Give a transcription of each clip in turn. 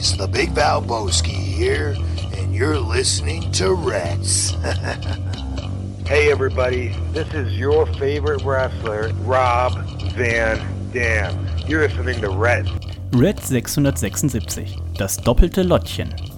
boys. The Big Val Valboski here, and you're listening to Reds. hey, everybody, this is your favorite wrestler, Rob Van Dam. You're listening to Red. Red 676, das doppelte Lottchen.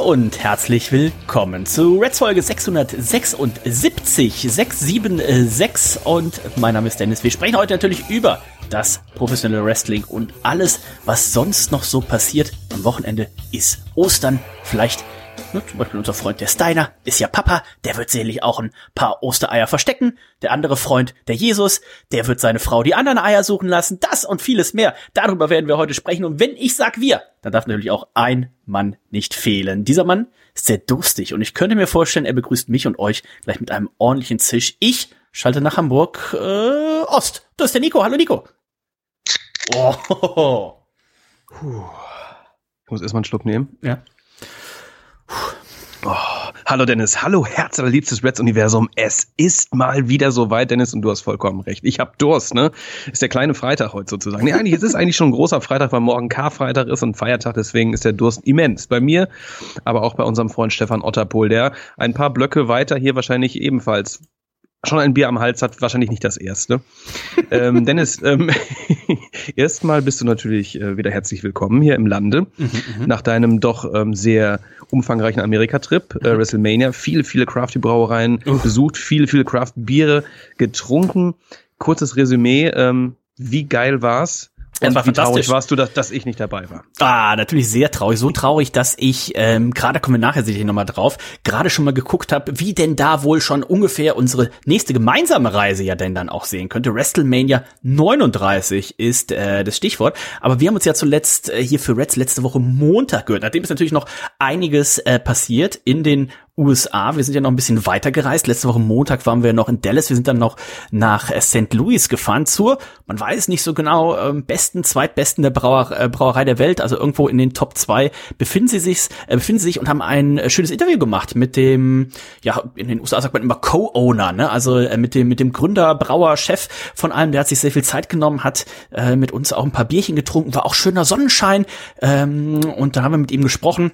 Und herzlich willkommen zu Reds Folge 676, 676 und mein Name ist Dennis. Wir sprechen heute natürlich über das professionelle Wrestling und alles, was sonst noch so passiert. Am Wochenende ist Ostern. Vielleicht Ne, zum Beispiel unser Freund der Steiner ist ja Papa, der wird sicherlich auch ein paar Ostereier verstecken. Der andere Freund, der Jesus, der wird seine Frau die anderen Eier suchen lassen. Das und vieles mehr. Darüber werden wir heute sprechen. Und wenn ich sag wir, dann darf natürlich auch ein Mann nicht fehlen. Dieser Mann ist sehr durstig und ich könnte mir vorstellen, er begrüßt mich und euch gleich mit einem ordentlichen Zisch. Ich schalte nach Hamburg äh, Ost. Das ist der Nico. Hallo Nico. Oh. Puh. Ich muss erstmal einen Schluck nehmen. Ja. Oh, hallo Dennis, hallo Herz allerliebstes Reds Universum. Es ist mal wieder soweit, Dennis, und du hast vollkommen recht. Ich hab Durst, ne? Ist der kleine Freitag heute sozusagen. Nee, eigentlich, es ist eigentlich schon ein großer Freitag, weil morgen Karfreitag ist und Feiertag, deswegen ist der Durst immens. Bei mir, aber auch bei unserem Freund Stefan Otterpohl, der ein paar Blöcke weiter hier wahrscheinlich ebenfalls schon ein Bier am Hals hat, wahrscheinlich nicht das erste. ähm, Dennis, ähm, erstmal bist du natürlich äh, wieder herzlich willkommen hier im Lande. Mhm, mhm. nach deinem doch ähm, sehr umfangreichen Amerika-Trip, äh, mhm. WrestleMania, viele, viele Crafty-Brauereien besucht, viele, viele Craft-Biere getrunken. Kurzes Resümee, ähm, wie geil war's? Und war wie traurig warst du, dass, dass ich nicht dabei war? Ah, natürlich sehr traurig. So traurig, dass ich, ähm, gerade kommen wir nachher sicherlich nochmal drauf, gerade schon mal geguckt habe, wie denn da wohl schon ungefähr unsere nächste gemeinsame Reise ja denn dann auch sehen könnte. WrestleMania 39 ist äh, das Stichwort. Aber wir haben uns ja zuletzt äh, hier für Reds letzte Woche Montag gehört. Nachdem ist natürlich noch einiges äh, passiert in den USA. Wir sind ja noch ein bisschen weiter gereist. Letzte Woche Montag waren wir noch in Dallas. Wir sind dann noch nach äh, St. Louis gefahren zur, man weiß nicht so genau, ähm, besten, zweitbesten der Brauer, äh, Brauerei der Welt. Also irgendwo in den Top 2 befinden sie sich, äh, befinden sie sich und haben ein schönes Interview gemacht mit dem, ja, in den USA sagt man immer Co-Owner, ne? Also mit dem, mit dem Gründer, Brauer, Chef von allem. Der hat sich sehr viel Zeit genommen, hat mit uns auch ein paar Bierchen getrunken, war auch schöner Sonnenschein. Ähm, und da haben wir mit ihm gesprochen.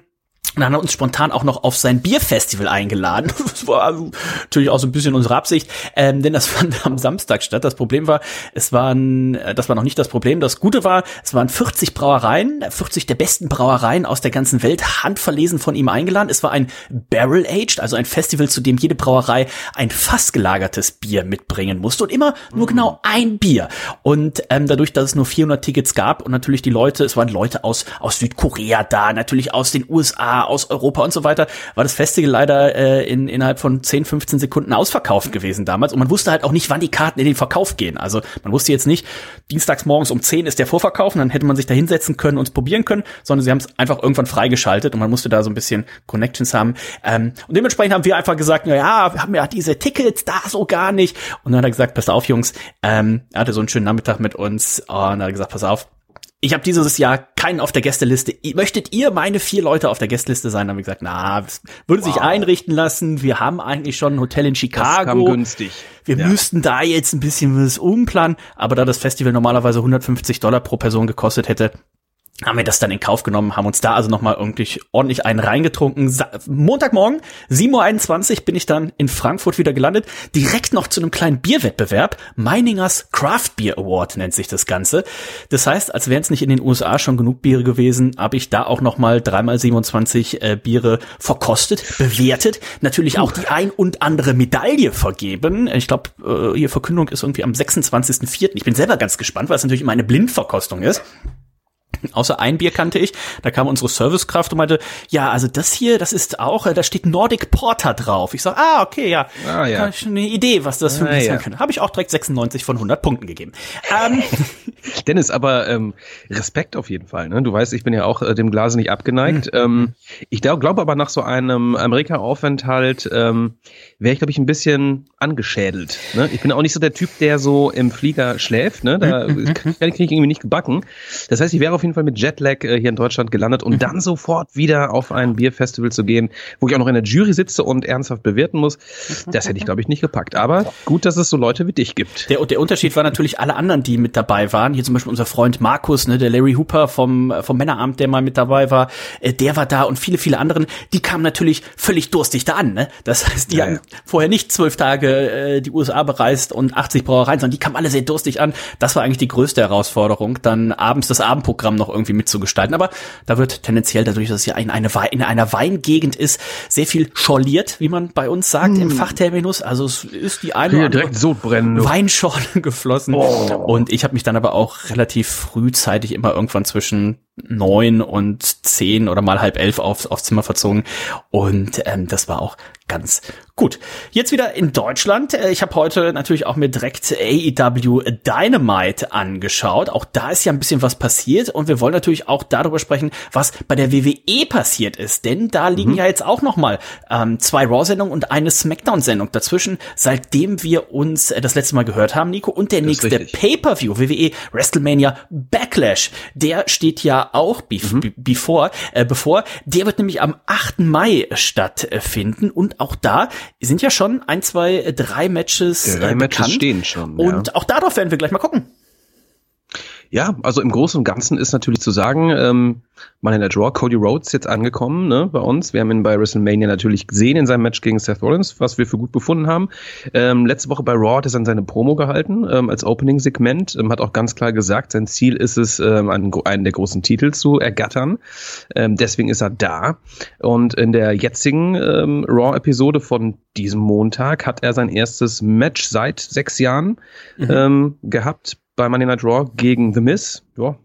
Und dann hat er uns spontan auch noch auf sein Bierfestival eingeladen. Das war natürlich auch so ein bisschen unsere Absicht, ähm, denn das fand am Samstag statt. Das Problem war, es waren, äh, das war noch nicht das Problem. Das Gute war, es waren 40 Brauereien, 40 der besten Brauereien aus der ganzen Welt, handverlesen von ihm eingeladen. Es war ein Barrel Aged, also ein Festival, zu dem jede Brauerei ein fast gelagertes Bier mitbringen musste und immer nur mhm. genau ein Bier. Und ähm, dadurch, dass es nur 400 Tickets gab und natürlich die Leute, es waren Leute aus aus Südkorea da, natürlich aus den USA aus Europa und so weiter, war das Festival leider äh, in, innerhalb von 10, 15 Sekunden ausverkauft gewesen damals. Und man wusste halt auch nicht, wann die Karten in den Verkauf gehen. Also man wusste jetzt nicht, dienstags morgens um 10 ist der Vorverkauf und dann hätte man sich da hinsetzen können und probieren können, sondern sie haben es einfach irgendwann freigeschaltet und man musste da so ein bisschen Connections haben. Ähm, und dementsprechend haben wir einfach gesagt, na ja, wir haben ja diese Tickets da so gar nicht. Und dann hat er gesagt, pass auf, Jungs, ähm, er hatte so einen schönen Nachmittag mit uns und dann hat er gesagt, pass auf, ich habe dieses Jahr keinen auf der Gästeliste. Möchtet ihr meine vier Leute auf der Gästeliste sein? Dann haben wir gesagt, na, würde wow. sich einrichten lassen. Wir haben eigentlich schon ein Hotel in Chicago. Das kam günstig. Wir ja. müssten da jetzt ein bisschen was umplanen. Aber da das Festival normalerweise 150 Dollar pro Person gekostet hätte, haben wir das dann in Kauf genommen, haben uns da also nochmal irgendwie ordentlich einen reingetrunken. Montagmorgen, 7.21 Uhr bin ich dann in Frankfurt wieder gelandet, direkt noch zu einem kleinen Bierwettbewerb. Meiningers Craft Beer Award nennt sich das Ganze. Das heißt, als wären es nicht in den USA schon genug Biere gewesen, habe ich da auch nochmal dreimal 27 äh, Biere verkostet, bewertet, natürlich auch die ein und andere Medaille vergeben. Ich glaube, äh, hier Verkündung ist irgendwie am 26.04. Ich bin selber ganz gespannt, weil es natürlich immer eine Blindverkostung ist. Außer ein Bier kannte ich, da kam unsere Servicekraft und meinte, ja, also das hier, das ist auch, äh, da steht Nordic Porter drauf. Ich sag, ah, okay, ja, ah, ja. eine Idee, was das für ah, ja. sein könnte. Habe ich auch direkt 96 von 100 Punkten gegeben. Ähm. Dennis, aber ähm, Respekt auf jeden Fall. Ne? Du weißt, ich bin ja auch äh, dem Glase nicht abgeneigt. Mhm. Ähm, ich glaube glaub aber nach so einem Amerika-Aufenthalt ähm, wäre ich, glaube ich, ein bisschen angeschädelt. Ne? Ich bin auch nicht so der Typ, der so im Flieger schläft. Ne? Da mhm. kann ich irgendwie nicht gebacken. Das heißt, ich wäre auf jeden jeden Fall mit Jetlag äh, hier in Deutschland gelandet und dann sofort wieder auf ein Bierfestival zu gehen, wo ich auch noch in der Jury sitze und ernsthaft bewerten muss, das hätte ich, glaube ich, nicht gepackt. Aber gut, dass es so Leute wie dich gibt. Der, der Unterschied war natürlich alle anderen, die mit dabei waren. Hier zum Beispiel unser Freund Markus, ne, der Larry Hooper vom, vom Männeramt, der mal mit dabei war, äh, der war da und viele, viele anderen, die kamen natürlich völlig durstig da an. Ne? Das heißt, die Ja, haben ja. Vorher nicht zwölf Tage äh, die USA bereist und 80 Brauereien, sondern die kamen alle sehr durstig an. Das war eigentlich die größte Herausforderung, dann abends das Abendprogramm noch irgendwie mitzugestalten. Aber da wird tendenziell, dadurch, dass es ja in, eine Wei in einer Weingegend ist, sehr viel schorliert, wie man bei uns sagt im Fachterminus. Also es ist die eine oder direkt Sodbrennen. Weinschorle geflossen. Und ich habe mich dann aber auch relativ frühzeitig immer irgendwann zwischen neun und zehn oder mal halb elf aufs, aufs Zimmer verzogen. Und ähm, das war auch ganz gut. Jetzt wieder in Deutschland. Äh, Ich habe heute natürlich auch mir direkt AEW Dynamite angeschaut. Auch da ist ja ein bisschen was passiert und wir wollen natürlich auch darüber sprechen, was bei der WWE passiert ist. Denn da liegen ja jetzt auch noch mal ähm, zwei Raw-Sendungen und eine SmackDown-Sendung dazwischen, seitdem wir uns äh, das letzte Mal gehört haben, Nico. Und der Das nächste. Pay-per-View, WWE WrestleMania Backlash, der steht ja auch bef Mhm. be- bevor, äh, bevor. Der wird nämlich am 8. Mai stattfinden und auch da sind ja schon ein, zwei, äh, drei Matches, Drei äh, Matches bekannt. stehen schon, ja. Und auch darauf werden wir gleich mal gucken. Ja, also im Großen und Ganzen ist natürlich zu sagen, ähm, man in der Draw, Cody Rhodes jetzt angekommen, ne, bei uns. Wir haben ihn bei WrestleMania natürlich gesehen in seinem Match gegen Seth Rollins, was wir für gut befunden haben. Ähm, letzte Woche bei Raw hat er dann seine Promo gehalten, ähm, als Opening-Segment, ähm, hat auch ganz klar gesagt, sein Ziel ist es, ähm, einen, einen der großen Titel zu ergattern. Ähm, deswegen ist er da. Und in der jetzigen ähm, Raw-Episode von diesem Montag hat er sein erstes Match seit sechs Jahren ähm, gehabt bei Monday Night Raw gegen The Miz. Ja.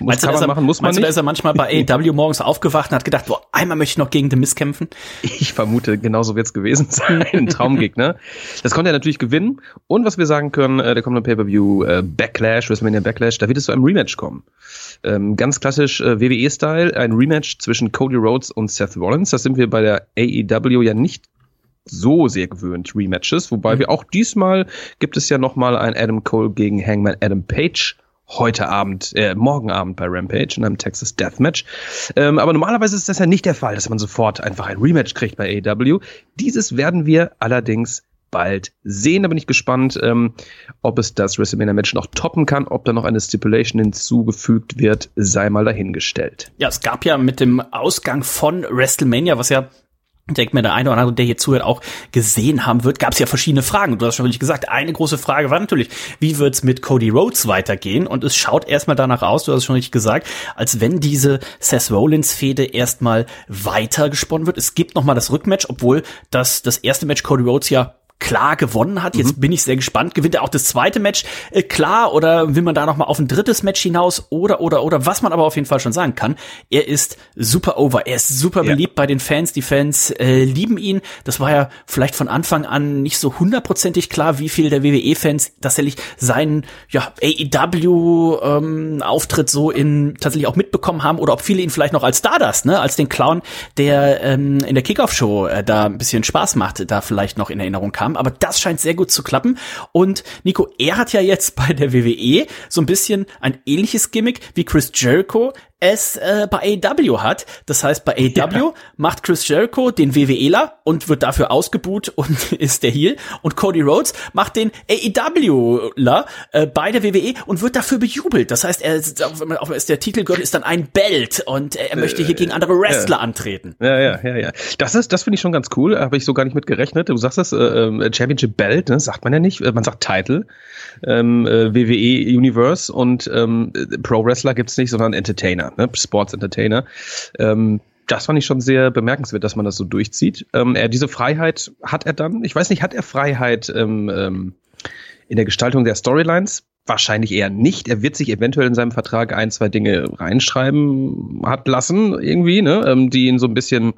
Muss, Meinst du, er, machen, muss man meinst du, nicht. ist er manchmal bei AEW morgens aufgewacht und hat gedacht, boah, einmal möchte ich noch gegen The Miz kämpfen? Ich vermute, genauso wird es gewesen sein. Ein Traumgegner. Das konnte er natürlich gewinnen. Und was wir sagen können, äh, der kommende Pay-Per-View äh, Backlash, WrestleMania Backlash, da wird es zu einem Rematch kommen. Ähm, ganz klassisch äh, WWE-Style, ein Rematch zwischen Cody Rhodes und Seth Rollins. Das sind wir bei der AEW ja nicht so sehr gewöhnt, Rematches. Wobei wir auch diesmal gibt es ja noch mal ein Adam Cole gegen Hangman Adam Page heute Abend, äh, morgen Abend bei Rampage in einem Texas Deathmatch. Ähm, aber normalerweise ist das ja nicht der Fall, dass man sofort einfach ein Rematch kriegt bei AEW. Dieses werden wir allerdings bald sehen. Da bin ich gespannt, ähm, ob es das WrestleMania-Match noch toppen kann, ob da noch eine Stipulation hinzugefügt wird, sei mal dahingestellt. Ja, es gab ja mit dem Ausgang von WrestleMania, was ja denke mir, der eine oder andere, der hier zuhört, auch gesehen haben wird, gab es ja verschiedene Fragen. Du hast schon wirklich gesagt, eine große Frage war natürlich, wie wird's mit Cody Rhodes weitergehen? Und es schaut erstmal danach aus, du hast schon richtig gesagt, als wenn diese Seth Rollins-Fehde erstmal weiter gesponnen wird. Es gibt nochmal das Rückmatch, obwohl das, das erste Match Cody Rhodes ja klar gewonnen hat. Jetzt bin ich sehr gespannt. Gewinnt er auch das zweite Match äh, klar oder will man da noch mal auf ein drittes Match hinaus oder oder oder was man aber auf jeden Fall schon sagen kann, er ist super over. Er ist super Ja. beliebt bei den Fans. Die Fans äh, lieben ihn. Das war ja vielleicht von Anfang an nicht so hundertprozentig klar, wie viel der WWE-Fans tatsächlich seinen ja, AEW ähm, Auftritt so in tatsächlich auch mitbekommen haben oder ob viele ihn vielleicht noch als Stardust, ne, als den Clown, der ähm, in der Kickoff-Show äh, da ein bisschen Spaß macht, da vielleicht noch in Erinnerung kam. Aber das scheint sehr gut zu klappen. Und Nico, er hat ja jetzt bei der WWE so ein bisschen ein ähnliches Gimmick wie Chris Jericho es äh, bei AEW hat. Das heißt, bei AEW macht Chris Jericho den WWEler und wird dafür ausgebuht und ist der Heel. Und Cody Rhodes macht den AEWler äh, bei der WWE und wird dafür bejubelt. Das heißt, er ist, auch wenn man- auch wenn es der Titelgürtel ist dann ein Belt und äh, er möchte hier gegen andere Wrestler antreten. Ja, ja, ja, ja. Das ist, das finde ich schon ganz cool. Habe ich so gar nicht mit gerechnet. Du sagst das, äh, ähm, Championship Belt, ne, sagt man ja nicht. Äh, Man sagt Title. Ähm, äh, WWE Universe und ähm, äh, Pro Wrestler gibt's nicht, sondern Entertainer, ne? Sports Entertainer. Ähm, das fand ich schon sehr bemerkenswert, dass man das so durchzieht. Ähm, er, diese Freiheit hat er dann. Ich weiß nicht, hat er Freiheit ähm, ähm, in der Gestaltung der Storylines? Wahrscheinlich eher nicht. Er wird sich eventuell in seinem Vertrag ein, zwei Dinge reinschreiben hat lassen, irgendwie, ne, ähm, die ihn so ein bisschen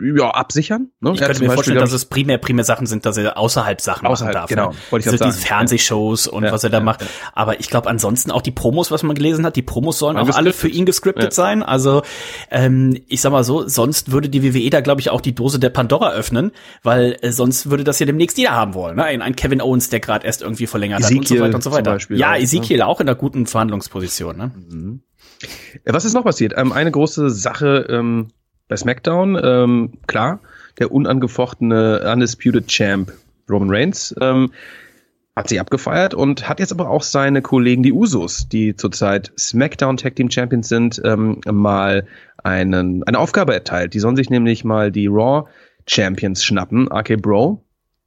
ja, absichern. Ne? Ich könnte mir vorstellen, dass es primär, primär Sachen sind, dass er außerhalb Sachen außerhalb, machen darf. Genau, ne? wollte ich so diese Fernsehshows und ja, was er da macht. Aber ich glaube ansonsten auch die Promos, was man gelesen hat, die Promos sollen auch alle für ihn gescriptet sein. Also ähm, ich sag mal so, sonst würde die WWE da glaube ich auch die Dose der Pandora öffnen, weil äh, sonst würde das ja demnächst jeder haben wollen. Ne? Ein, ein Kevin Owens, der gerade erst irgendwie verlängert Ezekiel hat und so weiter und so weiter. Ja, auch, Ezekiel ne? auch in einer guten Verhandlungsposition. Ne? Mhm. Was ist noch passiert? Ähm, eine große Sache ähm, bei SmackDown, ähm, klar, der unangefochtene Undisputed Champ Roman Reigns ähm, hat sich abgefeiert und hat jetzt aber auch seine Kollegen, die Usos, die zurzeit SmackDown Tag Team Champions sind, ähm, mal einen, eine Aufgabe erteilt. Die sollen sich nämlich mal die Raw Champions schnappen, RK Bro.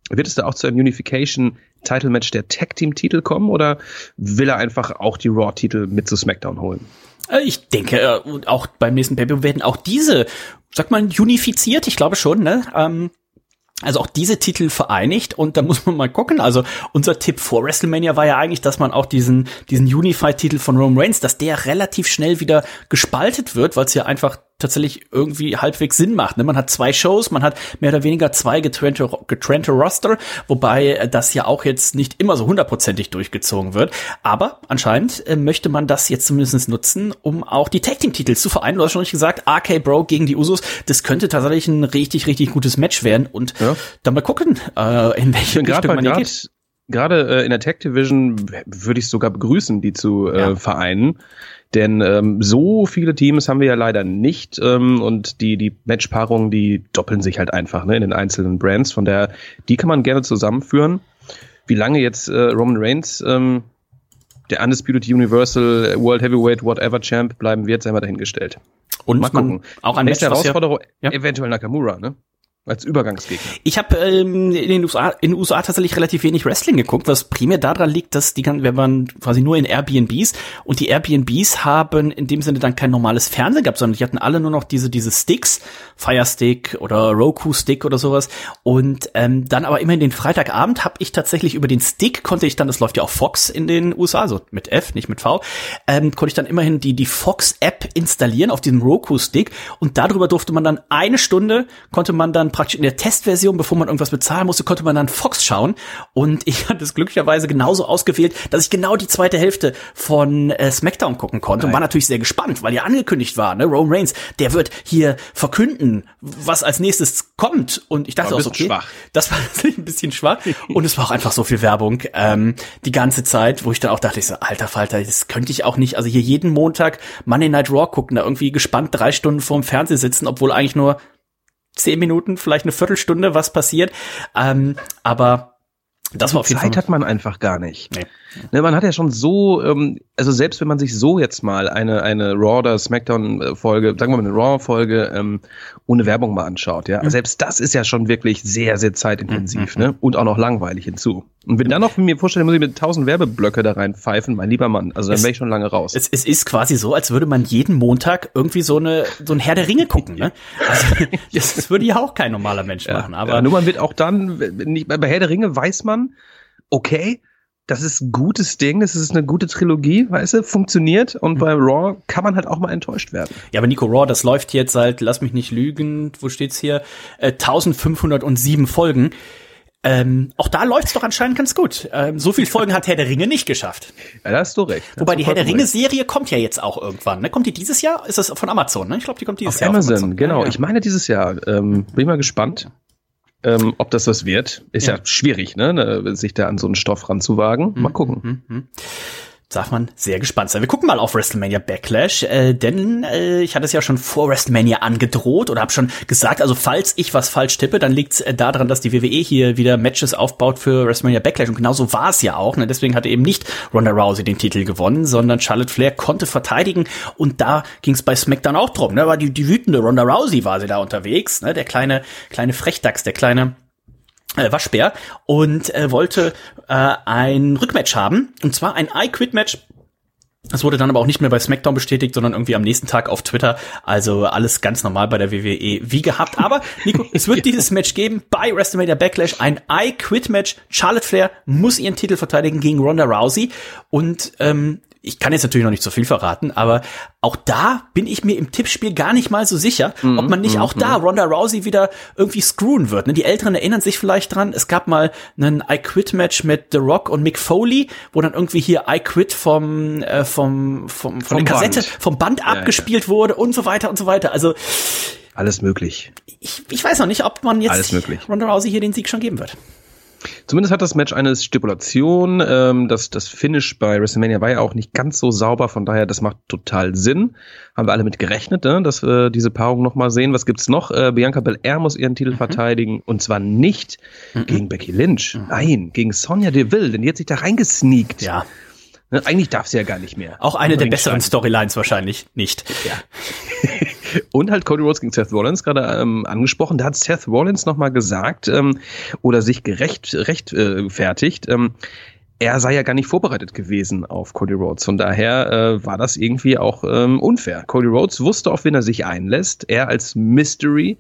Wird es da auch zu einem Unification Title Match der Tag Team Titel kommen oder will er einfach auch die Raw Titel mit zu SmackDown holen? Äh, ich denke, äh, auch beim nächsten Pay werden auch diese, sag mal, unifiziert. Ich glaube schon, ne? Ähm, also auch diese Titel vereinigt und da muss man mal gucken. Also unser Tipp vor WrestleMania war ja eigentlich, dass man auch diesen diesen Unified-Titel von Roman Reigns, dass der relativ schnell wieder gespaltet wird, weil es ja einfach tatsächlich irgendwie halbwegs Sinn macht. Ne? Man hat zwei Shows, man hat mehr oder weniger zwei getrennte, getrennte Roster, wobei das ja auch jetzt nicht immer so hundertprozentig durchgezogen wird. Aber anscheinend äh, möchte man das jetzt zumindest nutzen, um auch die Tag Team Titel zu vereinen. Du hast schon nicht gesagt, RK Bro gegen die Usos, das könnte tatsächlich ein richtig, richtig gutes Match werden und ja. dann mal gucken, äh, in welche Richtung man hier geht gerade äh, in der Tech Division würde ich sogar begrüßen, die zu äh, ja. vereinen. Denn ähm, so viele Teams haben wir ja leider nicht ähm, und die, die Matchpaarungen, die doppeln sich halt einfach ne, in den einzelnen Brands. Von daher, die kann man gerne zusammenführen. Wie lange jetzt äh, Roman Reigns ähm, der Undisputed Universal World Heavyweight Whatever Champ bleiben wird, sei mal dahingestellt. Und mal gucken. auch ein Nächste Match, Herausforderung, ja, eventuell Nakamura, ne? Als Übergangsgegner. Ich habe ähm, in den USA in den USA tatsächlich relativ wenig Wrestling geguckt, was primär daran liegt, dass die wir waren quasi nur in Airbnbs und die Airbnbs haben in dem Sinne dann kein normales Fernsehen gehabt, sondern die hatten alle nur noch diese diese Sticks, Fire Stick oder Roku Stick oder sowas und ähm, dann aber immer in den Freitagabend habe ich tatsächlich über den Stick konnte ich dann, das läuft ja auch Fox in den USA, also mit F, nicht mit V, ähm, konnte ich dann immerhin die die Fox App installieren auf diesem Roku Stick und darüber durfte man dann eine Stunde konnte man dann praktisch in der Testversion, bevor man irgendwas bezahlen musste, konnte man dann Fox schauen. Und ich hatte es glücklicherweise genauso ausgewählt, dass ich genau die zweite Hälfte von äh, SmackDown gucken konnte Nein. und war natürlich sehr gespannt, weil ja angekündigt war, ne, Roman Reigns, der wird hier verkünden, was als nächstes kommt. Und ich dachte auch, okay, schwach. das war ein bisschen schwach. und es war auch einfach so viel Werbung ähm, die ganze Zeit, wo ich dann auch dachte, ich so, alter Falter, das könnte ich auch nicht. Also hier jeden Montag Monday Night Raw gucken, da irgendwie gespannt drei Stunden vorm Fernseher sitzen, obwohl eigentlich nur zehn Minuten, vielleicht eine Viertelstunde was passiert. Ähm, aber das war auf jeden Zeit Fall. hat man einfach gar nicht. Nee. Ne, man hat ja schon so, ähm, also selbst wenn man sich so jetzt mal eine, eine Raw oder Smackdown-Folge, sagen wir mal eine Raw-Folge ähm, ohne Werbung mal anschaut, ja, mhm. selbst das ist ja schon wirklich sehr, sehr zeitintensiv, mhm. ne? Und auch noch langweilig hinzu. Und wenn dann noch mir vorstellen, muss ich mit tausend Werbeblöcke da rein pfeifen, mein lieber Mann, also dann wäre ich schon lange raus. Es, es ist quasi so, als würde man jeden Montag irgendwie so eine so ein Herr der Ringe gucken, ne? Also, das, das würde ja auch kein normaler Mensch ja, machen. Aber ja, nur man wird auch dann, nicht, bei Herr der Ringe weiß man, okay, das ist ein gutes Ding, das ist eine gute Trilogie, weißt du, funktioniert und mhm. bei Raw kann man halt auch mal enttäuscht werden. Ja, aber Nico Raw, das läuft jetzt seit, lass mich nicht lügen, wo steht's hier, äh, 1507 Folgen. Ähm, auch da läuft's doch anscheinend ganz gut. Ähm, so viele Folgen hat Herr der Ringe nicht geschafft. Ja, da hast du recht. Wobei die Herr der Ringe-Serie kommt ja jetzt auch irgendwann. Ne? Kommt die dieses Jahr? Ist das von Amazon? Ne? Ich glaube, die kommt dieses auf Jahr. Amazon, auf Amazon, genau. Ja, ja. Ich meine dieses Jahr. Ähm, bin ich mal gespannt. Ähm, ob das was wird, ist ja, ja schwierig, ne, sich da an so einen Stoff ranzuwagen. Mal mhm, gucken. Mhm, mhm darf man sehr gespannt sein. Wir gucken mal auf WrestleMania Backlash, äh, denn äh, ich hatte es ja schon vor WrestleMania angedroht oder habe schon gesagt, also falls ich was falsch tippe, dann liegt es äh, daran, dass die WWE hier wieder Matches aufbaut für WrestleMania Backlash und genauso war es ja auch. Ne? Deswegen hatte eben nicht Ronda Rousey den Titel gewonnen, sondern Charlotte Flair konnte verteidigen und da ging es bei SmackDown auch drum. Ne? War die, die wütende Ronda Rousey war sie da unterwegs, ne? der kleine kleine Frechdachs, der kleine äh, Waschbär und äh, wollte äh, ein Rückmatch haben und zwar ein I Quit Match das wurde dann aber auch nicht mehr bei SmackDown bestätigt, sondern irgendwie am nächsten Tag auf Twitter. Also alles ganz normal bei der WWE wie gehabt. Aber Nico, es wird dieses Match geben bei WrestleMania Backlash. Ein I Quit Match. Charlotte Flair muss ihren Titel verteidigen gegen Ronda Rousey. Und ähm, ich kann jetzt natürlich noch nicht so viel verraten, aber auch da bin ich mir im Tippspiel gar nicht mal so sicher, Mhm, ob man nicht auch da Ronda Rousey wieder irgendwie screwen wird. Ne? Die Älteren erinnern sich vielleicht dran, es gab mal einen I Quit Match mit The Rock und Mick Foley, wo dann irgendwie hier I Quit vom, äh, vom, vom, von Vom der Kassette, Band. vom Band ja. abgespielt wurde und so weiter und so weiter. Also Alles möglich. ich, ich weiß noch nicht, ob man jetzt Alles möglich. Ronda Rousey hier den Sieg schon geben wird. Zumindest hat das Match eine Stipulation. Ähm, das, das Finish bei WrestleMania war ja auch nicht ganz so sauber, von daher, das macht total Sinn. Haben wir alle mit gerechnet, ne, dass wir diese Paarung nochmal sehen. Was gibt's noch? Äh, Bianca Belair muss ihren Mhm. Titel verteidigen und zwar nicht gegen Becky Lynch. Mhm. Nein, gegen Sonja Deville, denn die hat sich da reingesneakt. Ja. Ne, eigentlich darf sie ja gar nicht mehr. Auch eine der besseren. Storylines wahrscheinlich nicht. Und halt Cody Rhodes gegen Seth Rollins gerade ähm, angesprochen. Da hat Seth Rollins nochmal gesagt ähm, oder sich gerecht recht, äh. Ähm, er sei ja gar nicht vorbereitet gewesen auf Cody Rhodes. Von daher äh, war das irgendwie auch ähm, unfair. Cody Rhodes wusste, auf wen er sich einlässt. Er als Mystery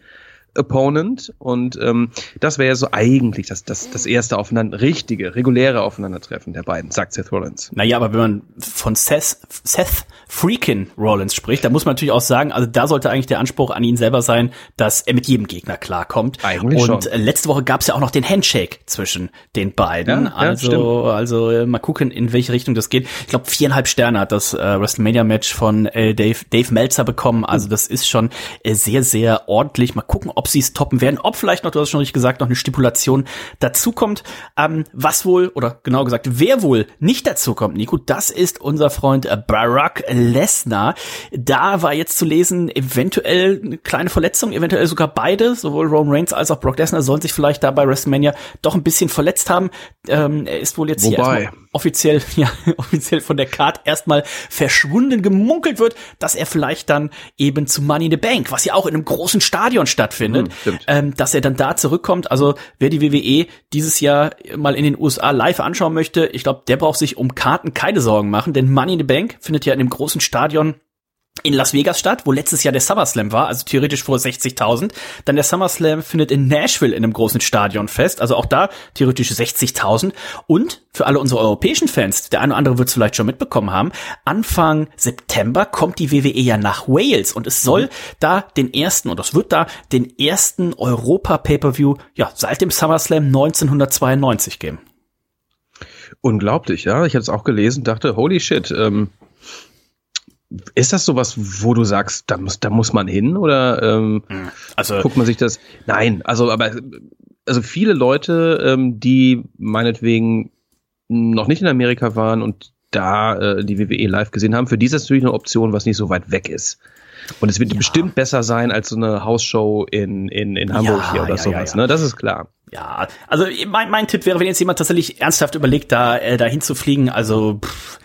Opponent und ähm, das wäre ja so eigentlich das, das, das erste aufeinander, richtige, reguläre Aufeinandertreffen der beiden, sagt Seth Rollins. Naja, aber wenn man von Seth, Seth Freakin Rollins spricht, dann muss man natürlich auch sagen, also da sollte eigentlich der Anspruch an ihn selber sein, dass er mit jedem Gegner klarkommt. Eigentlich Und schon. äh, letzte Woche gab es ja auch noch den Handshake zwischen den beiden. Ja, ja, also, also äh, mal gucken, in welche Richtung das geht. Ich glaube, viereinhalb Sterne hat das äh, WrestleMania-Match von äh, Dave, Dave Meltzer bekommen. Also das ist schon äh, sehr, sehr ordentlich. Mal gucken, ob sie es toppen werden, ob vielleicht noch, du hast schon richtig gesagt, noch eine Stipulation dazukommt. Ähm, was wohl, oder genau gesagt, wer wohl nicht dazukommt, Nico, das ist unser Freund Barack Lesnar. Da war jetzt zu lesen, eventuell eine kleine Verletzung, eventuell sogar beide, sowohl Roman Reigns als auch Brock Lesnar, sollen sich vielleicht da bei WrestleMania doch ein bisschen verletzt haben. Ähm, er ist wohl jetzt hier Wobei. erstmal offiziell, ja, offiziell von der Card erstmal verschwunden. Gemunkelt wird, dass er vielleicht dann eben zu Money in the Bank, was ja auch in einem großen Stadion stattfindet, Hm, stimmt. ähm, dass er dann da zurückkommt. Also wer die WWE dieses Jahr mal in den USA live anschauen möchte, ich glaube, der braucht sich um Karten keine Sorgen machen, denn Money in the Bank findet ja in einem großen Stadion in Las Vegas statt, wo letztes Jahr der SummerSlam war, also theoretisch vor 60.000. Dann der SummerSlam findet in Nashville in einem großen Stadion fest, also auch da theoretisch 60.000. Und für alle unsere europäischen Fans, der eine oder andere wird es vielleicht schon mitbekommen haben, Anfang September kommt die WWE ja nach Wales und es soll da den ersten, und es wird da den ersten Europa-Pay-Per-View, ja, seit dem SummerSlam 1992 geben. Unglaublich, ja. Ich habe es auch gelesen, dachte, holy shit. Ähm, ist das sowas, wo du sagst, da muss, da muss man hin oder ähm, Also, guckt man sich das? Nein, also aber also viele Leute, ähm, die meinetwegen noch nicht in Amerika waren und da äh, die WWE live gesehen haben, für die ist das natürlich eine Option, was nicht so weit weg ist. Und es wird Ja. bestimmt besser sein als so eine Hausshow in, in, in Hamburg Ja, hier oder ja, sowas, ne? Das ist klar. Ja, also mein, mein Tipp wäre, wenn jetzt jemand tatsächlich ernsthaft überlegt, da äh, dahin zu fliegen, also pff,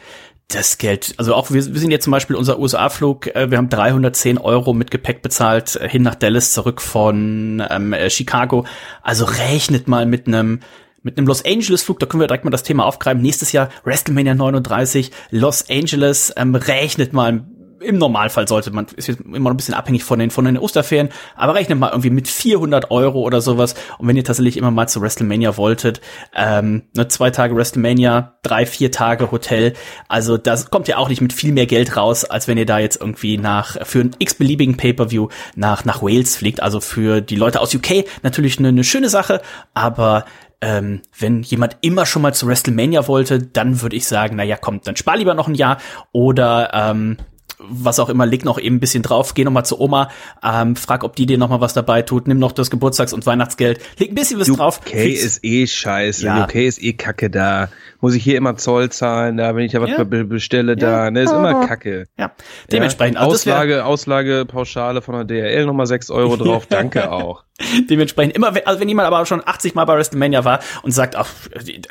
das Geld, also auch wir, wir sind jetzt zum Beispiel unser USA-Flug, äh, wir haben 310 Euro mit Gepäck bezahlt, äh, hin nach Dallas, zurück von ähm, äh, Chicago. Also rechnet mal mit einem mit einem Los Angeles Flug, da können wir direkt mal das Thema aufgreifen. Nächstes Jahr WrestleMania 39, Los Angeles, ähm, rechnet mal im Normalfall sollte man, ist jetzt immer ein bisschen abhängig von den, von den Osterferien, aber rechnet mal irgendwie mit 400 Euro oder sowas. Und wenn ihr tatsächlich immer mal zu WrestleMania wolltet, ähm, ne, zwei Tage WrestleMania, drei, vier Tage Hotel, also das kommt ja auch nicht mit viel mehr Geld raus, als wenn ihr da jetzt irgendwie nach, für einen x-beliebigen Pay-Per-View nach, nach Wales fliegt. Also für die Leute aus UK natürlich eine, eine schöne Sache, aber ähm, wenn jemand immer schon mal zu WrestleMania wollte, dann würde ich sagen, naja, kommt, dann spar lieber noch ein Jahr oder ähm, was auch immer, leg noch eben ein bisschen drauf, geh noch mal zu Oma, ähm, frag, ob die dir noch mal was dabei tut, nimm noch das Geburtstags- und Weihnachtsgeld, leg ein bisschen was drauf. UK kriegst- ist eh scheiße. Ja. UK ist eh kacke da. Muss ich hier immer Zoll zahlen, da, wenn ich da was Ja. be bestelle, da, ne, ist immer kacke. ja, dementsprechend, also Auslage, Auslagepauschale von der DRL nochmal 6 Euro drauf, danke auch. dementsprechend immer, wenn- also wenn jemand aber schon 80 Mal bei WrestleMania war und sagt, ach,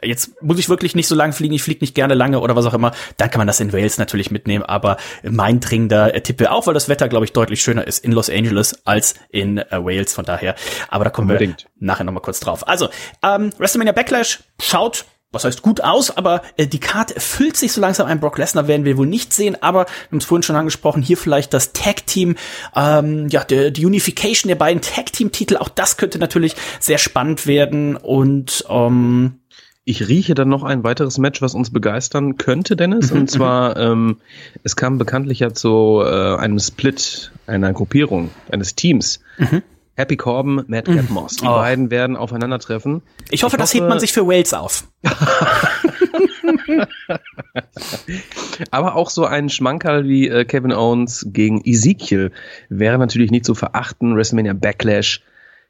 jetzt muss ich wirklich nicht so lange fliegen, ich fliege nicht gerne lange oder was auch immer, dann kann man das in Wales natürlich mitnehmen, aber mein dringender äh, Tipp auch, weil das Wetter, glaube ich, deutlich schöner ist in Los Angeles als in äh, Wales, von daher, aber da kommen Unbedingt. wir nachher nochmal kurz drauf. Also, ähm, WrestleMania Backlash schaut was heißt gut aus, aber äh, die Karte füllt sich so langsam ein. Brock Lesnar werden wir wohl nicht sehen, aber wir haben es vorhin schon angesprochen, hier vielleicht das Tag-Team, ähm, ja, der, die Unification der beiden Tag-Team-Titel, auch das könnte natürlich sehr spannend werden und ähm, Ich rieche dann noch ein weiteres Match, was uns begeistern könnte, Dennis. Und zwar, ähm, es kam bekanntlich ja zu äh, einem Split, einer Gruppierung, eines Teams. Mhm. Happy Corbin, Madcap Moss. Die Oh. beiden werden aufeinandertreffen. Ich hoffe, das hebt man sich für Wales auf. Aber auch so ein Schmankerl wie äh, Kevin Owens gegen Ezekiel wäre natürlich nicht zu verachten. WrestleMania Backlash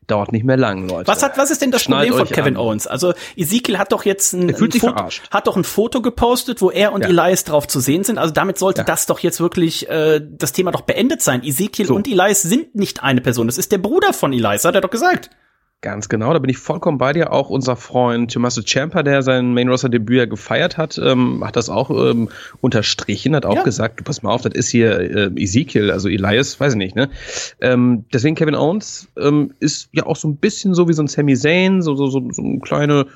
dauert nicht mehr lang, Leute. Was hat, was ist denn das Schnallt Problem von Kevin an. Owens? Also Ezekiel hat doch jetzt ein, ein Foto, hat doch ein Foto gepostet, wo er und Ja. Elias drauf zu sehen sind. Also damit sollte Ja. das doch jetzt wirklich äh, das Thema doch beendet sein. Ezekiel So. und Elias sind nicht eine Person. Das ist der Bruder von Elias, hat er doch gesagt. Ganz genau, da bin ich vollkommen bei dir. Auch unser Freund Tommaso Ciampa, der sein Main Roster Debüt ja gefeiert hat, ähm, hat das auch ähm, unterstrichen, hat auch Ja. gesagt, du pass mal auf, das ist hier äh, Ezekiel, also Elias, weiß ich nicht, ne? Ähm, deswegen Kevin Owens ähm, ist ja auch so ein bisschen so wie so ein Sami Zayn, so so so, so ein kleine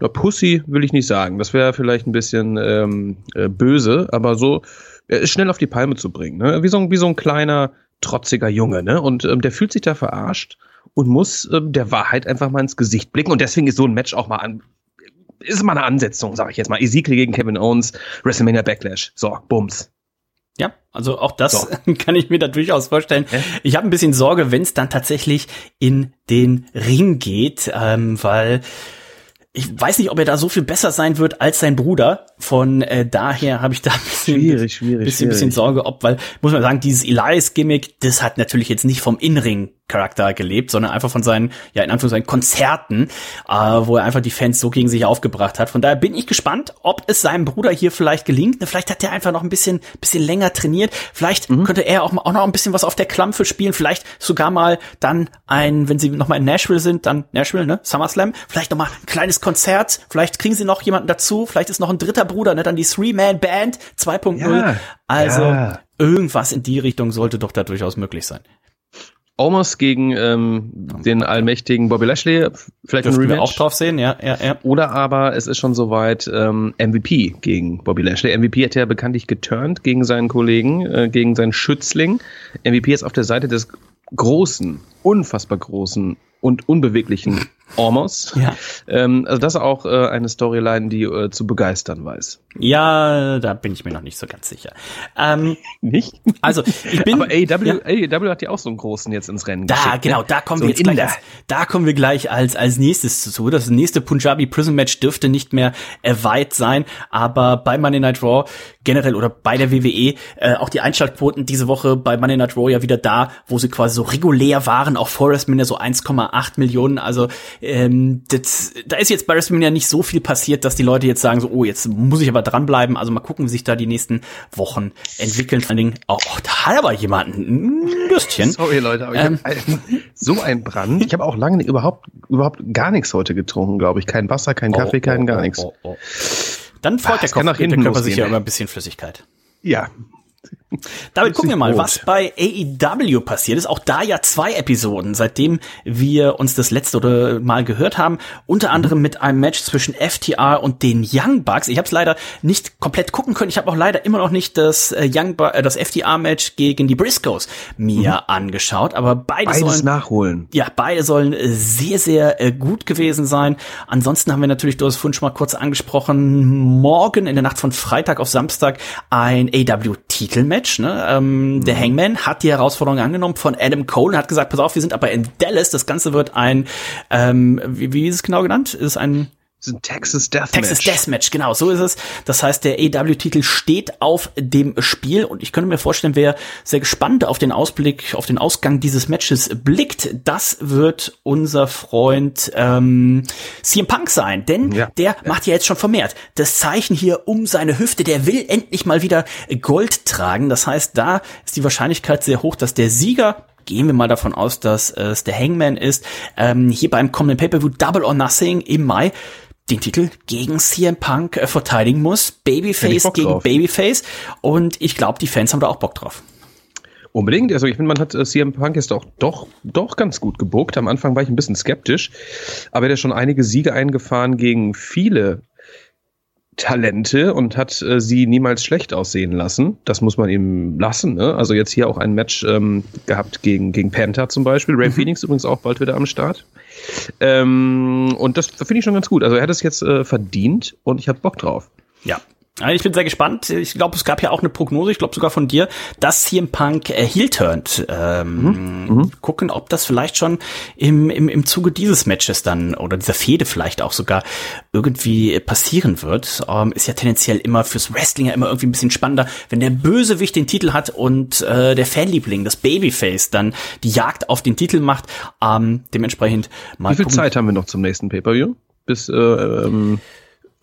ja, Pussy will ich nicht sagen. Das wäre vielleicht ein bisschen ähm, äh, böse, aber so, er ist schnell auf die Palme zu bringen. Ne? Wie, so ein, wie so ein kleiner, trotziger Junge. Ne? Und ähm, der fühlt sich da verarscht und muss ähm, der Wahrheit einfach mal ins Gesicht blicken. Und deswegen ist so ein Match auch mal an. Ist mal eine Ansetzung, sage ich jetzt mal. Ezekiel gegen Kevin Owens, WrestleMania Backlash. So, Bums. Ja, also auch das So. kann ich mir da durchaus vorstellen. Ja. Ich habe ein bisschen Sorge, wenn es dann tatsächlich in den Ring geht, ähm, weil ich weiß nicht, ob er da so viel besser sein wird als sein Bruder. Von äh, daher habe ich da ein bisschen, Schwierig, schwierig, bisschen, bisschen schwierig. Sorge, ob, weil, muss man sagen, dieses Elias-Gimmick, das hat natürlich jetzt nicht vom Inring Charakter gelebt, sondern einfach von seinen, ja, in Anführungszeichen Konzerten, äh, wo er einfach die Fans so gegen sich aufgebracht hat. Von daher bin ich gespannt, ob es seinem Bruder hier vielleicht gelingt. Ne, Vielleicht hat er einfach noch ein bisschen, bisschen länger trainiert. Vielleicht Mhm. könnte er auch, mal, auch noch ein bisschen was auf der Klampfe spielen. Vielleicht sogar mal dann ein, wenn sie noch mal in Nashville sind, dann Nashville, ne, SummerSlam. Vielleicht noch mal ein kleines Konzert. Vielleicht kriegen sie noch jemanden dazu. Vielleicht ist noch ein dritter Bruder, ne, dann die Three-Man-Band 2.0. Ja, also ja. irgendwas in die Richtung sollte doch da durchaus möglich sein. Omos gegen ähm, den allmächtigen Bobby Lashley. Vielleicht ein Dürften wir Rematch. auch drauf sehen, ja, ja, ja. Oder aber es ist schon soweit ähm, MVP gegen Bobby Lashley. MVP hat ja bekanntlich geturnt gegen seinen Kollegen, äh, gegen seinen Schützling. MVP ist auf der Seite des großen, unfassbar großen und unbeweglichen Ormos. Ja. Ähm, also das ist auch äh, eine Storyline, die äh, zu begeistern weiß. Ja, da bin ich mir noch nicht so ganz sicher. Ähm, Nicht? also, ich bin. Aber AEW, ja. AEW hat ja auch so einen großen jetzt ins Rennen Da, geschickt, genau, ne? da kommen So wir jetzt gleich, als, da kommen wir gleich als, als nächstes zu. Das nächste Punjabi Prison Match dürfte nicht mehr äh, weit sein, aber bei Monday Night Raw generell oder bei der WWE, äh, auch die Einschaltquoten diese Woche bei Monday Night Raw ja wieder da, wo sie quasi so regulär waren, auch vor WrestleMania so 1,8 Millionen, also ähm, das, da ist jetzt bei WrestleMania nicht so viel passiert, dass die Leute jetzt sagen so, oh, jetzt muss ich aber dranbleiben, also mal gucken, wie sich da die nächsten Wochen entwickeln. Vor allen Dingen, oh, oh da hat aber jemand ein Lüstchen. Sorry Leute, aber Ähm. ich so ein Brand. Ich habe auch lange nicht- überhaupt überhaupt gar nichts heute getrunken, glaube ich. Kein Wasser, kein Kaffee, kein oh, gar oh, nichts. oh, oh. Dann freut Ah, der, Kopf, der Körper sich ja immer ein bisschen Flüssigkeit. Ja, Damit gucken wir mal, Brot. was bei AEW passiert ist. Auch da ja zwei Episoden, seitdem wir uns das letzte Mal gehört haben. Unter anderem mit einem Match zwischen FTR und den Young Bucks. Ich habe es leider nicht komplett gucken können. Ich habe auch leider immer noch nicht das äh, Young Bu- äh, das FTR Match gegen die Briscoes mir angeschaut. Aber beide beides sollen nachholen. ja, beide sollen äh, sehr, sehr äh, gut gewesen sein. Ansonsten haben wir natürlich, du hast vorhin schon mal kurz angesprochen, morgen in der Nacht von Freitag auf Samstag ein AW-Titelmatch. Ne? Ähm, Der Hangman hat die Herausforderung angenommen von Adam Cole und hat gesagt, pass auf, wir sind aber in Dallas. Das Ganze wird ein, ähm, wie, wie ist es genau genannt? Ist ist ein Texas Deathmatch. Texas Deathmatch, genau, so ist es. Das heißt, der AW-Titel steht auf dem Spiel und ich könnte mir vorstellen, wer sehr gespannt auf den Ausblick, auf den Ausgang dieses Matches blickt, das wird unser Freund ähm, CM Punk sein, denn Ja. der macht ja jetzt schon vermehrt das Zeichen hier um seine Hüfte, der will endlich mal wieder Gold tragen. Das heißt, da ist die Wahrscheinlichkeit sehr hoch, dass der Sieger Gehen wir mal davon aus, dass es der Hangman ist. Ähm, hier beim kommenden Pay-Per-View Double or Nothing im Mai den Titel gegen CM Punk äh, verteidigen muss. Babyface gegen drauf. Babyface. Und ich glaube, die Fans haben da auch Bock drauf. Unbedingt. Also ich finde, man hat äh, CM Punk jetzt auch doch, doch ganz gut gebuckt. Am Anfang war ich ein bisschen skeptisch, aber er hat ja schon einige Siege eingefahren gegen viele Talente und hat äh, sie niemals schlecht aussehen lassen. Das muss man ihm lassen. Ne? Also jetzt hier auch ein Match ähm, gehabt gegen, gegen Panther zum Beispiel. Ray mhm. Phoenix übrigens auch bald wieder am Start. Ähm, und das finde ich schon ganz gut. Also er hat es jetzt äh, verdient und ich habe Bock drauf. Ja, ich bin sehr gespannt. Ich glaube, es gab ja auch eine Prognose, ich glaube sogar von dir, dass CM Punk äh, heel turnt. Ähm, mhm. Gucken, ob das vielleicht schon im, im, im Zuge dieses Matches dann oder dieser Fehde vielleicht auch sogar irgendwie passieren wird. Ähm, ist ja tendenziell immer fürs Wrestling ja immer irgendwie ein bisschen spannender, wenn der Bösewicht den Titel hat und äh, der Fanliebling, das Babyface, dann die Jagd auf den Titel macht. Ähm, dementsprechend mal. Wie viel gucken. Zeit haben wir noch zum nächsten Pay-Per-View? Bis äh, ähm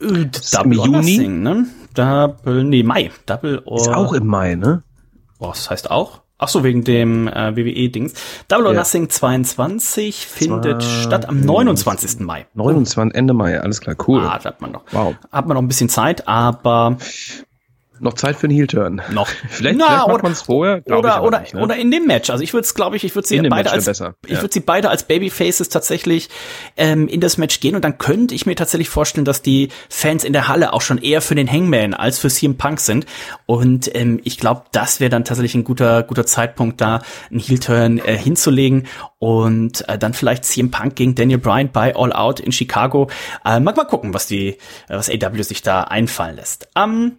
äh, Double Juni? Nothing, ne? Double, nee, Mai. Double or, Ist auch im Mai, ne? Oh, das heißt auch? Ach so, wegen dem äh, WWE-Dings. Double or ja. Nothing 22 findet Zwar statt am 29. Mai. 29, Ende Mai, alles klar, cool. Ah, da hat man noch. Wow. Hat man noch ein bisschen Zeit, aber noch Zeit für einen Heel-Turn. Noch. vielleicht, Na, vielleicht macht man es vorher. Oder, oder, nicht, ne? oder in dem Match. Also ich würde es, glaube ich, ich würde sie beide als, besser. ich ja. würde sie beide als Babyfaces tatsächlich ähm, in das Match gehen und dann könnte ich mir tatsächlich vorstellen, dass die Fans in der Halle auch schon eher für den Hangman als für CM Punk sind. Und ähm, ich glaube, das wäre dann tatsächlich ein guter, guter Zeitpunkt, da einen Heel-Turn äh, hinzulegen und äh, dann vielleicht CM Punk gegen Daniel Bryan bei All Out in Chicago. Äh, mag mal gucken, was die, äh, was AW sich da einfallen lässt. Ähm,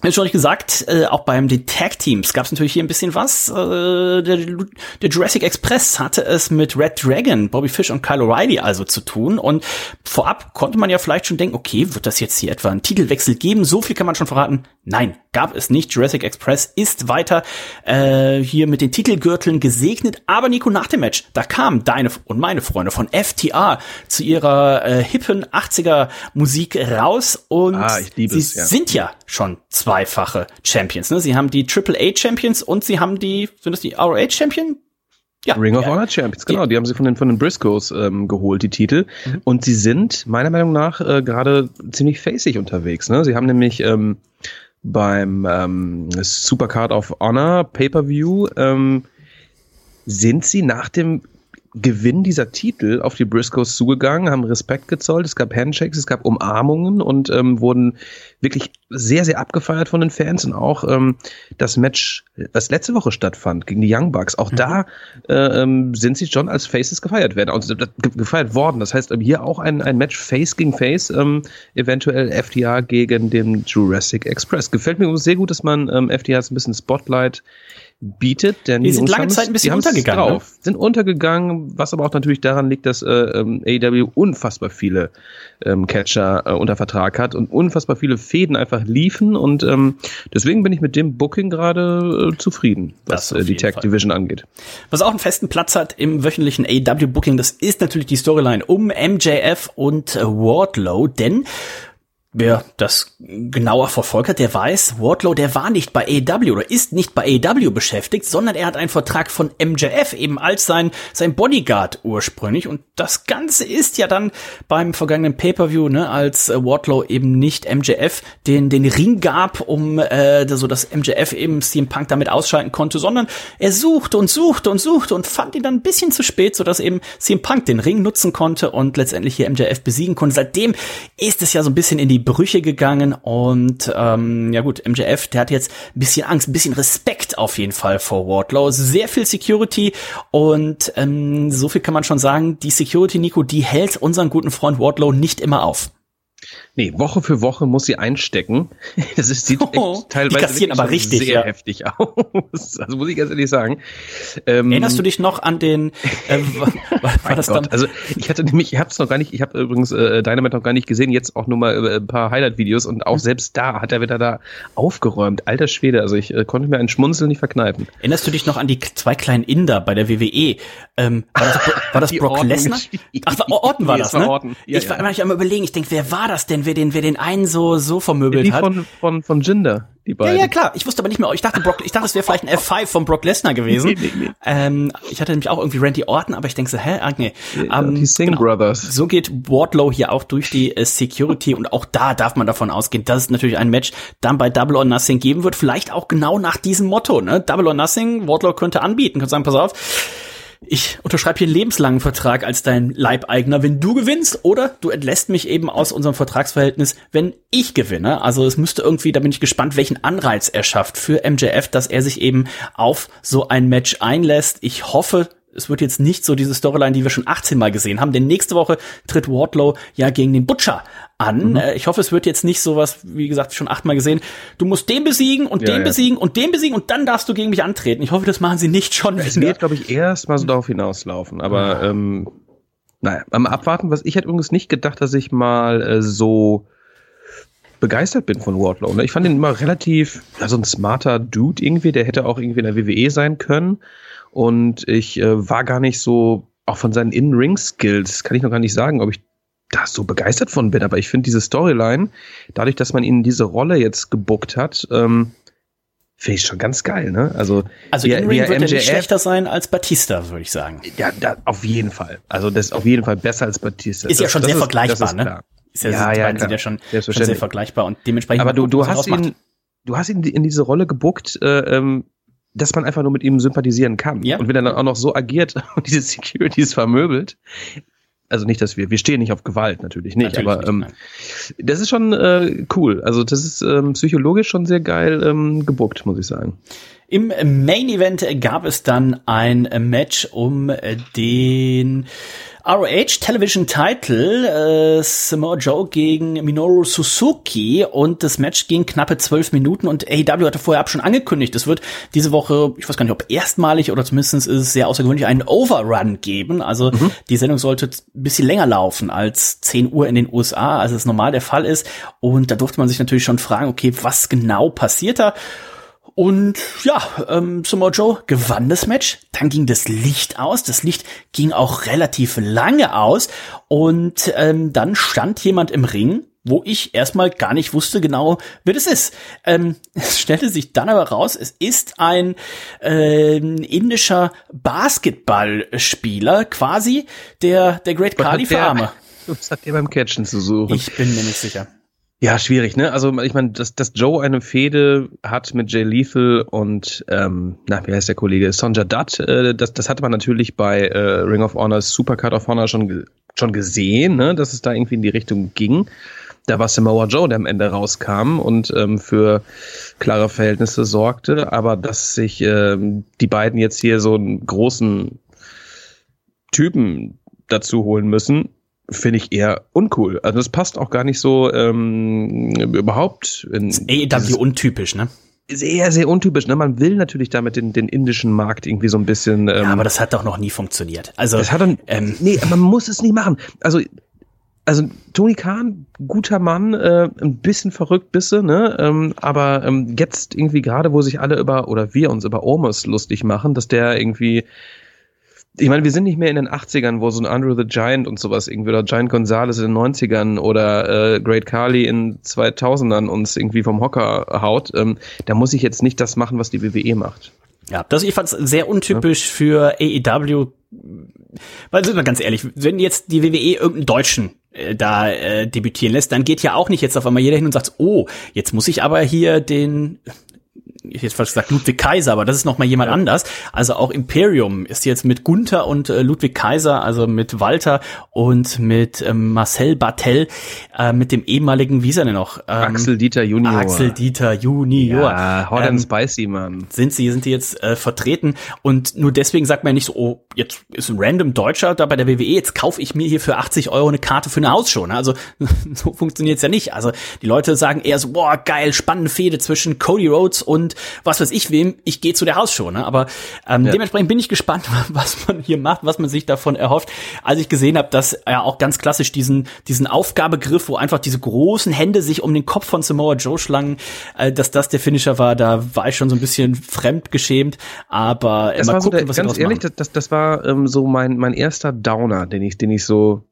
wie schon gesagt, äh, auch beim den Tag Teams gab es natürlich hier ein bisschen was. Äh, der, der Jurassic Express hatte es mit Red Dragon, Bobby Fish und Kyle O'Reilly also zu tun. Und vorab konnte man ja vielleicht schon denken, okay, wird das jetzt hier etwa einen Titelwechsel geben? So viel kann man schon verraten. Nein, gab es nicht. Jurassic Express ist weiter äh, hier mit den Titelgürteln gesegnet. Aber Nico, nach dem Match, da kamen deine und meine Freunde von FTA zu ihrer äh, hippen 80er Musik raus und ah, sie es, ja. sind ja schon zweifache Champions. Ne? Sie haben die Triple A Champions und sie haben die, sind das die ROH Champion? Ja, Ring of Honor Champions, genau. Die, die haben sie von den, von den Briscoes ähm, geholt, die Titel. Mhm. Und sie sind meiner Meinung nach äh, gerade ziemlich facig unterwegs. Ne? Sie haben nämlich ähm, beim ähm, Supercard of Honor Pay-Per-View ähm, sind sie nach dem Gewinn dieser Titel auf die Briscoes zugegangen, haben Respekt gezollt, es gab Handshakes, es gab Umarmungen und ähm, wurden wirklich sehr, sehr abgefeiert von den Fans und auch ähm, das Match, das letzte Woche stattfand gegen die Young Bucks, auch mhm. da äh, ähm, sind sie schon als Faces gefeiert werden, also gefeiert worden. Das heißt, hier auch ein, ein Match Face gegen Face, ähm, eventuell FTA gegen den Jurassic Express. Gefällt mir sehr gut, dass man ähm, FTA ein bisschen Spotlight bietet. Denn die sind lange Zeit ein bisschen untergegangen. Drauf, ne? Sind untergegangen, was aber auch natürlich daran liegt, dass äh, ähm, AEW unfassbar viele ähm, Catcher äh, unter Vertrag hat und unfassbar viele Fäden einfach liefen und ähm, deswegen bin ich mit dem Booking gerade äh, zufrieden, was äh, die Tag Fall. Division angeht. Was auch einen festen Platz hat im wöchentlichen AEW Booking, das ist natürlich die Storyline um MJF und äh, Wardlow, denn Wer das genauer verfolgt hat, der weiß, Wardlow, der war nicht bei AEW oder ist nicht bei AEW beschäftigt, sondern er hat einen Vertrag von MJF eben als sein, sein Bodyguard ursprünglich. Und das Ganze ist ja dann beim vergangenen Pay-Per-View, ne, als äh, Wardlow eben nicht MJF den, den Ring gab, um äh, so dass MJF eben CM Punk damit ausschalten konnte, sondern er suchte und suchte und suchte und fand ihn dann ein bisschen zu spät, so dass eben CM Punk den Ring nutzen konnte und letztendlich hier MJF besiegen konnte. Seitdem ist es ja so ein bisschen in die Brüche gegangen und ähm, ja gut, MJF, der hat jetzt ein bisschen Angst, ein bisschen Respekt auf jeden Fall vor Wardlow, sehr viel Security und ähm, so viel kann man schon sagen, die Security, Nico, die hält unseren guten Freund Wardlow nicht immer auf. Nee, Woche für Woche muss sie einstecken. Das ist, sieht oh, teilweise aber richtig, sehr ja. heftig aus. Also muss ich ganz ehrlich sagen. Ähm, Erinnerst du dich noch an den? Äh, war das dann? Also ich hatte nämlich, ich habe es noch gar nicht, ich habe übrigens äh, Dynamite noch gar nicht gesehen. Jetzt auch nur mal äh, ein paar Highlight-Videos und auch mhm. selbst da hat er wieder da aufgeräumt. Alter Schwede, also ich äh, konnte mir ein Schmunzeln nicht verkneifen. Erinnerst du dich noch an die zwei kleinen Inder bei der WWE? Ähm, war das, war das Brock Lesnar? Ach, Orton war nee, das, ne? Orton. Ja, ich war ja. immer am überlegen. Ich denke, wer war das denn? wer den, wer den einen so, so vermöbelt die hat. Von, von, von Jinder, die beiden. Ja, ja, klar. Ich wusste aber nicht mehr. Ich dachte, Brock, ich dachte, es wäre vielleicht ein F5 von Brock Lesnar gewesen. nee, nee, nee. Ähm, ich hatte nämlich auch irgendwie Randy Orton, aber ich denke so, hä? Ah, nee. Ähm, die Singh genau. Brothers. So geht Wardlow hier auch durch die äh, Security und auch da darf man davon ausgehen, dass es natürlich ein Match dann bei Double or Nothing geben wird. Vielleicht auch genau nach diesem Motto, ne? Double or Nothing, Wardlow könnte anbieten, könnte sagen, pass auf, ich unterschreibe hier einen lebenslangen Vertrag als dein Leibeigner, wenn du gewinnst, oder du entlässt mich eben aus unserem Vertragsverhältnis, wenn ich gewinne. Also es müsste irgendwie, da bin ich gespannt, welchen Anreiz er schafft für MJF, dass er sich eben auf so ein Match einlässt. Ich hoffe, es wird jetzt nicht so diese Storyline, die wir schon 18 Mal gesehen haben, denn nächste Woche tritt Wardlow ja gegen den Butcher an. Mhm. Äh, ich hoffe, es wird jetzt nicht sowas, wie gesagt, schon achtmal gesehen. Du musst den besiegen und ja, den ja. besiegen und den besiegen und dann darfst du gegen mich antreten. Ich hoffe, das machen sie nicht schon. Es wird, glaube ich, erst mal so darauf hinauslaufen. Aber ja. ähm, naja, am Abwarten, was ich hätte übrigens nicht gedacht, dass ich mal äh, so begeistert bin von Wardlow. Ne? Ich fand ihn immer relativ, also ein smarter Dude irgendwie, der hätte auch irgendwie in der WWE sein können. Und ich äh, war gar nicht so, auch von seinen In-Ring-Skills, kann ich noch gar nicht sagen, ob ich da so begeistert von bin. Aber ich finde diese Storyline, dadurch, dass man ihn in diese Rolle jetzt gebuckt hat, ähm, finde ich schon ganz geil, ne? Also, also in Ring wird MJF, er nicht schlechter sein als Batista, würde ich sagen. Ja, da, auf jeden Fall. Also das ist auf jeden Fall besser als Batista. Ist das, ja schon sehr ist, vergleichbar, ne? Ist ja, ja, ja, sind ja schon, schon sehr vergleichbar und dementsprechend. Aber du, du hast ihn, du hast ihn in diese Rolle gebuckt, äh, ähm, dass man einfach nur mit ihm sympathisieren kann. Ja. Und wenn er dann auch noch so agiert und diese Securities vermöbelt, also nicht, dass wir, wir stehen nicht auf Gewalt, natürlich nicht, natürlich aber nicht, ähm, das ist schon äh, cool. Also das ist ähm, psychologisch schon sehr geil ähm, gebuckt, muss ich sagen. Im Main Event gab es dann ein Match um den ROH Television Title, äh, Samoa Joe gegen Minoru Suzuki und das Match ging knappe zwölf Minuten und AEW hatte vorher ab schon angekündigt, es wird diese Woche, ich weiß gar nicht, ob erstmalig oder zumindest ist es sehr außergewöhnlich, einen Overrun geben. Also mhm. die Sendung sollte ein bisschen länger laufen als 10 Uhr in den USA, als es normal der Fall ist. Und da durfte man sich natürlich schon fragen, okay, was genau passiert da? Und ja, ähm, Samoa Joe gewann das Match. Dann ging das Licht aus. Das Licht ging auch relativ lange aus. Und ähm, dann stand jemand im Ring, wo ich erstmal gar nicht wusste genau, wer das ist. Ähm, es stellte sich dann aber raus, es ist ein äh, indischer Basketballspieler, quasi der, der Great Kali Farmer. Was hat der beim Catchen zu suchen? Ich bin mir nicht sicher. Ja, schwierig, ne? Also ich meine, dass, dass Joe eine Fehde hat mit Jay Lethal und ähm, na, wie heißt der Kollege? Sonja Dutt, äh, das, das hatte man natürlich bei äh, Ring of Honors Supercard of Honor schon, schon gesehen, ne? dass es da irgendwie in die Richtung ging. Da war Samoa Joe, der am Ende rauskam und ähm, für klare Verhältnisse sorgte, aber dass sich ähm, die beiden jetzt hier so einen großen Typen dazu holen müssen, finde ich eher uncool. Also das passt auch gar nicht so ähm, überhaupt. In ist AEW untypisch, ne? Sehr, sehr untypisch. Ne? Man will natürlich damit den, den indischen Markt irgendwie so ein bisschen. Ähm, ja, aber das hat doch noch nie funktioniert. Also, das hat dann, ähm, nee, man muss es nicht machen. Also, also Tony Khan, guter Mann, äh, ein bisschen verrückt bisse, ne? Ähm, aber ähm, jetzt irgendwie gerade, wo sich alle über oder wir uns über Omos lustig machen, dass der irgendwie ich meine, wir sind nicht mehr in den 80ern, wo so ein Andrew the Giant und sowas irgendwie oder Giant Gonzalez in den 90ern oder äh, Great Carly in 2000ern uns irgendwie vom Hocker haut. Ähm, da muss ich jetzt nicht das machen, was die WWE macht. Ja, das ich fand es sehr untypisch ja. für AEW. Weil sind wir ganz ehrlich, wenn jetzt die WWE irgendeinen Deutschen äh, da äh, debütieren lässt, dann geht ja auch nicht jetzt auf einmal jeder hin und sagt, oh, jetzt muss ich aber hier den ich hätte fast gesagt Ludwig Kaiser, aber das ist noch mal jemand ja. anders. Also auch Imperium ist jetzt mit Gunther und äh, Ludwig Kaiser, also mit Walter und mit ähm, Marcel Bartel, äh, mit dem ehemaligen, wie ist er denn noch? Ähm, Axel Dieter Junior. Axel Dieter Junior. Ja, Hot ähm, and Spicy, Mann. Sind sie, sind die jetzt äh, vertreten und nur deswegen sagt man ja nicht so, oh, jetzt ist ein random Deutscher da bei der WWE, jetzt kaufe ich mir hier für 80 Euro eine Karte für eine Hausshow. Ne? Also so funktioniert's ja nicht. Also die Leute sagen eher so, boah, geil, spannende Fehde zwischen Cody Rhodes und was weiß ich wem, ich gehe zu der Hausshow. Ne? Aber ähm, ja. dementsprechend bin ich gespannt, was man hier macht, was man sich davon erhofft. Als ich gesehen habe, dass er auch ganz klassisch diesen, diesen Aufgabegriff, wo einfach diese großen Hände sich um den Kopf von Samoa Joe schlangen, äh, dass das der Finisher war, da war ich schon so ein bisschen fremdgeschämt. Aber äh, mal gucken, so der, was ganz ehrlich, das, das war ähm, so mein, mein erster Downer, den ich, den ich so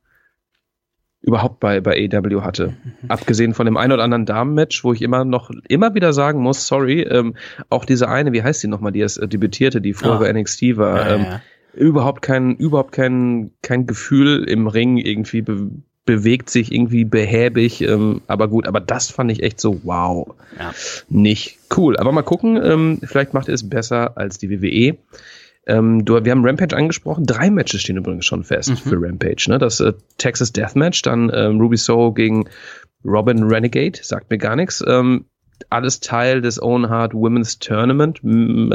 überhaupt bei, bei AEW hatte. Mhm. Abgesehen von dem ein oder anderen Damenmatch, wo ich immer noch, immer wieder sagen muss, sorry, ähm, auch diese eine, wie heißt die nochmal, die es äh, debütierte, die vorher oh. bei NXT war, ja, ähm, ja. überhaupt kein, überhaupt kein, kein Gefühl im Ring irgendwie be bewegt sich irgendwie behäbig, ähm, aber gut, aber das fand ich echt so, wow, ja. nicht cool. Aber mal gucken, ähm, vielleicht macht er es besser als die WWE. Ähm, du, wir haben Rampage angesprochen. Drei Matches stehen übrigens schon fest Mhm. für Rampage. Ne? Das äh, Texas Deathmatch, dann ähm, Ruby Soho gegen Robin Renegade, sagt mir gar nichts. Ähm, alles Teil des Owen Hart Women's Tournament ähm,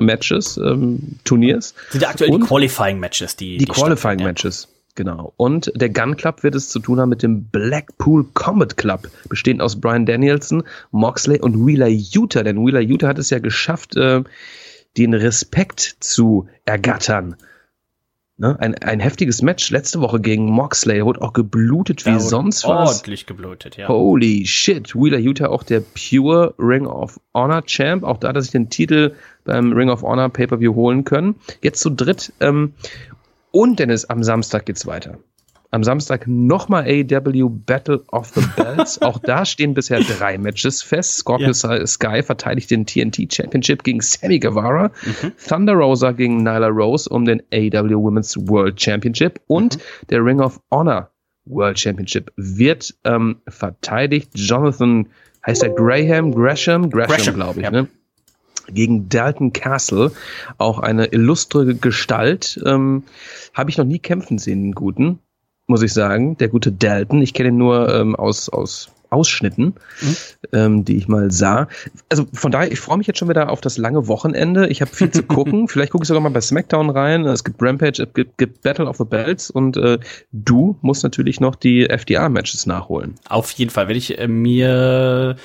Matches, ähm, Turniers. Sind ja aktuell Und? die Qualifying Matches, die Die, Qualifying stattfinden, ja. Matches. Genau. Und der Gun Club wird es zu tun haben mit dem Blackpool Combat Club, bestehend aus Brian Danielson, Moxley und Wheeler Utah. Denn Wheeler Utah hat es ja geschafft, äh, den Respekt zu ergattern. Ne? Ein, ein heftiges Match letzte Woche gegen Moxley. Er wurde auch geblutet wie sonst was. Ordentlich geblutet, ja. Holy shit. Wheeler Utah auch der Pure Ring of Honor Champ. Auch da hat er sich den Titel beim Ring of Honor Pay-Per-View holen können. Jetzt zu dritt. Ähm, und Dennis, am Samstag geht's weiter. Am Samstag nochmal AEW Battle of the Belts. Auch da stehen bisher drei Matches fest. Scorpio Sky verteidigt den TNT Championship gegen Sammy Guevara. Thunder Rosa gegen Nyla Rose um den AEW Women's World Championship. Und der Ring of Honor World Championship wird ähm, verteidigt. Jonathan, heißt er Graham, Gresham? Gresham, Gresham, glaube ich, ja. ne? Gegen Dalton Castle, auch eine illustre Gestalt. Ähm, Habe ich noch nie kämpfen sehen, den guten, muss ich sagen. Der gute Dalton. Ich kenne ihn nur ähm, aus, aus Ausschnitten, ähm, die ich mal sah. Also von daher, ich freue mich jetzt schon wieder auf das lange Wochenende. Ich habe viel zu gucken. Vielleicht gucke ich sogar mal bei SmackDown rein. Es gibt Rampage, es gibt, gibt Battle of the Belts und äh, du musst natürlich noch die FDA-Matches nachholen. Auf jeden Fall werde ich äh, mir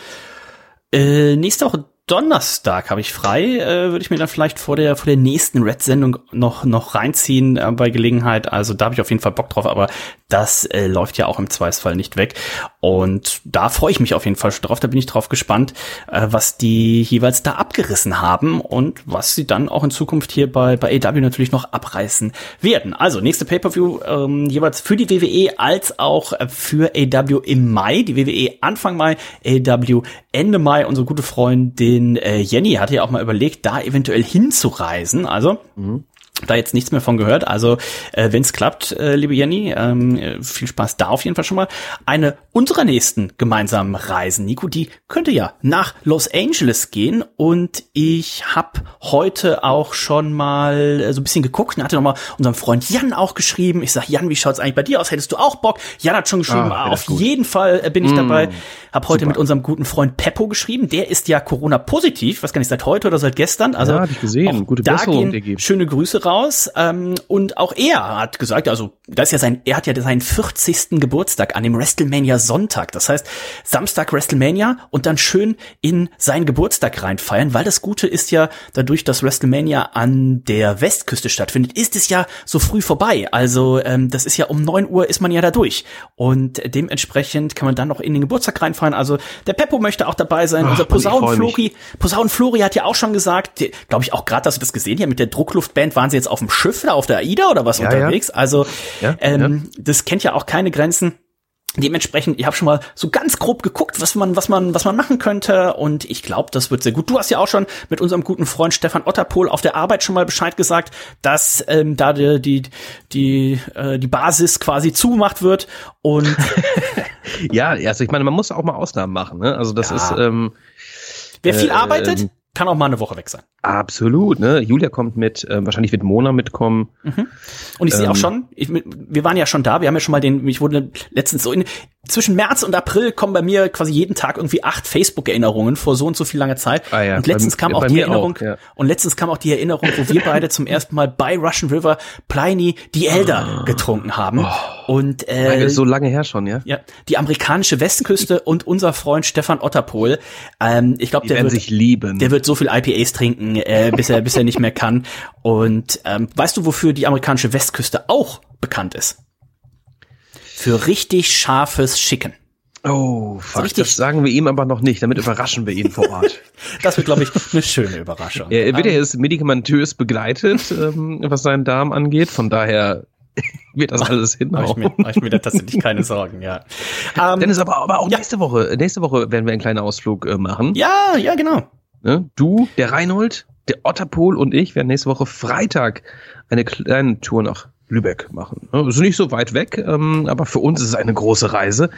äh, nächste Woche Donnerstag habe ich frei, äh, würde ich mir dann vielleicht vor der vor der nächsten Red-Sendung noch noch reinziehen äh, bei Gelegenheit. Also da habe ich auf jeden Fall Bock drauf, aber das äh, läuft ja auch im Zweifelsfall nicht weg. Und da freue ich mich auf jeden Fall schon drauf. Da bin ich drauf gespannt, äh, was die jeweils da abgerissen haben und was sie dann auch in Zukunft hier bei bei AW natürlich noch abreißen werden. Also nächste Pay-per-View ähm, jeweils für die WWE als auch äh, für AW im Mai. Die WWE Anfang Mai, AW Ende Mai. Unsere gute Freundin äh, Jenny hatte ja auch mal überlegt, da eventuell hinzureisen. Also da jetzt nichts mehr von gehört. Also, äh, wenn es klappt, äh, liebe Jenny, ähm, äh, viel Spaß da auf jeden Fall schon mal. Eine unserer nächsten gemeinsamen Reisen, Nico, die könnte ja nach Los Angeles gehen. Und ich habe heute auch schon mal äh, so ein bisschen geguckt und hatte noch mal unserem Freund Jan auch geschrieben. Ich sag, Jan, wie schaut's eigentlich bei dir aus? Hättest du auch Bock? Jan hat schon geschrieben, Ah, auf gut. jeden Fall äh, bin ich dabei. Hab heute super. mit unserem guten Freund Peppo geschrieben. Der ist ja Corona-positiv, was gar nicht seit heute oder seit gestern. Also Ja, hab ich gesehen. Gute da Besserung, gehen schöne Grüße raus. Ähm, und auch er hat gesagt, also das ist ja sein, er hat ja seinen 40. Geburtstag an dem WrestleMania Sonntag. Das heißt, Samstag WrestleMania und dann schön in seinen Geburtstag reinfeiern, weil das Gute ist ja, dadurch, dass WrestleMania an der Westküste stattfindet, ist es ja so früh vorbei. Also ähm, das ist ja um 9 Uhr ist man ja da durch. Und dementsprechend kann man dann noch in den Geburtstag reinfeiern. Also der Peppo möchte auch dabei sein. Ach, Unser. Posaunenflori Posaunenflori hat ja auch schon gesagt, glaube ich auch gerade, dass du das gesehen hast, mit der Druckluftband waren sie jetzt auf dem Schiff da auf der AIDA oder was Ja, ja. unterwegs. Also Ja, ähm, das kennt ja auch keine Grenzen. Dementsprechend, ich habe schon mal so ganz grob geguckt, was man, was man, was man machen könnte, und ich glaube, das wird sehr gut. Du hast ja auch schon mit unserem guten Freund Stefan Otterpohl auf der Arbeit schon mal Bescheid gesagt, dass ähm, da die die die, äh, die Basis quasi zugemacht wird und Ja, also ich meine, man muss auch mal Ausnahmen machen. Ne? Also das Ja. ist ähm, wer viel Äh, arbeitet, ähm, kann auch mal eine Woche weg sein. absolut. Ne? Julia kommt mit, ähm, wahrscheinlich wird Mona mitkommen. Und ich sehe auch Ähm, schon, ich, wir waren ja schon da, wir haben ja schon mal den, ich wurde letztens so in, zwischen März und April kommen bei mir quasi jeden Tag irgendwie acht Facebook-Erinnerungen vor so und so viel langer Zeit. Ah ja, und letztens bei- kam auch die Erinnerung, auch, ja. und letztens kam auch die Erinnerung, wo wir beide zum ersten Mal bei Russian River Pliny die Elder getrunken haben. Und äh, Lange, so lange her schon, ja? ja, die amerikanische Westküste und unser Freund Stefan Otterpohl. Ähm, ich glaube, der wird, sich lieben. der wird so viel IPAs trinken, äh, bis er bis er nicht mehr kann. Und ähm, weißt du, wofür die amerikanische Westküste auch bekannt ist? Für richtig scharfes Chicken. oh, fuck, richtig- das sagen wir ihm aber noch nicht. Damit überraschen wir ihn vor Ort. Das wird, glaube ich, eine schöne Überraschung. er wird ja Ähm, jetzt medikamentös begleitet, ähm, was seinen Darm angeht. Von daher wird das alles Mach ich, hinhauen. mir, mach ich mir da tatsächlich keine Sorgen, ja. Ähm, Dennis, aber, aber auch Ja. nächste Woche, nächste Woche werden wir einen kleinen Ausflug äh, machen. ja, ja, genau. Ne? Du, der Reinhold, der Otterpol und ich werden nächste Woche Freitag eine kleine Tour nach Lübeck machen. Also nicht so weit weg, ähm, aber für uns ist es eine große Reise,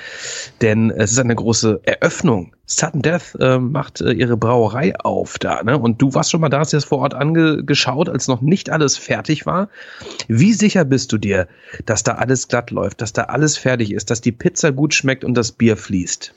denn es ist eine große Eröffnung. Sudden Death äh, macht äh, ihre Brauerei auf da, ne? Und du warst schon mal da, hast dir vor Ort angeschaut, als noch nicht alles fertig war. Wie sicher bist du dir, dass da alles glatt läuft, dass da alles fertig ist, dass die Pizza gut schmeckt und das Bier fließt?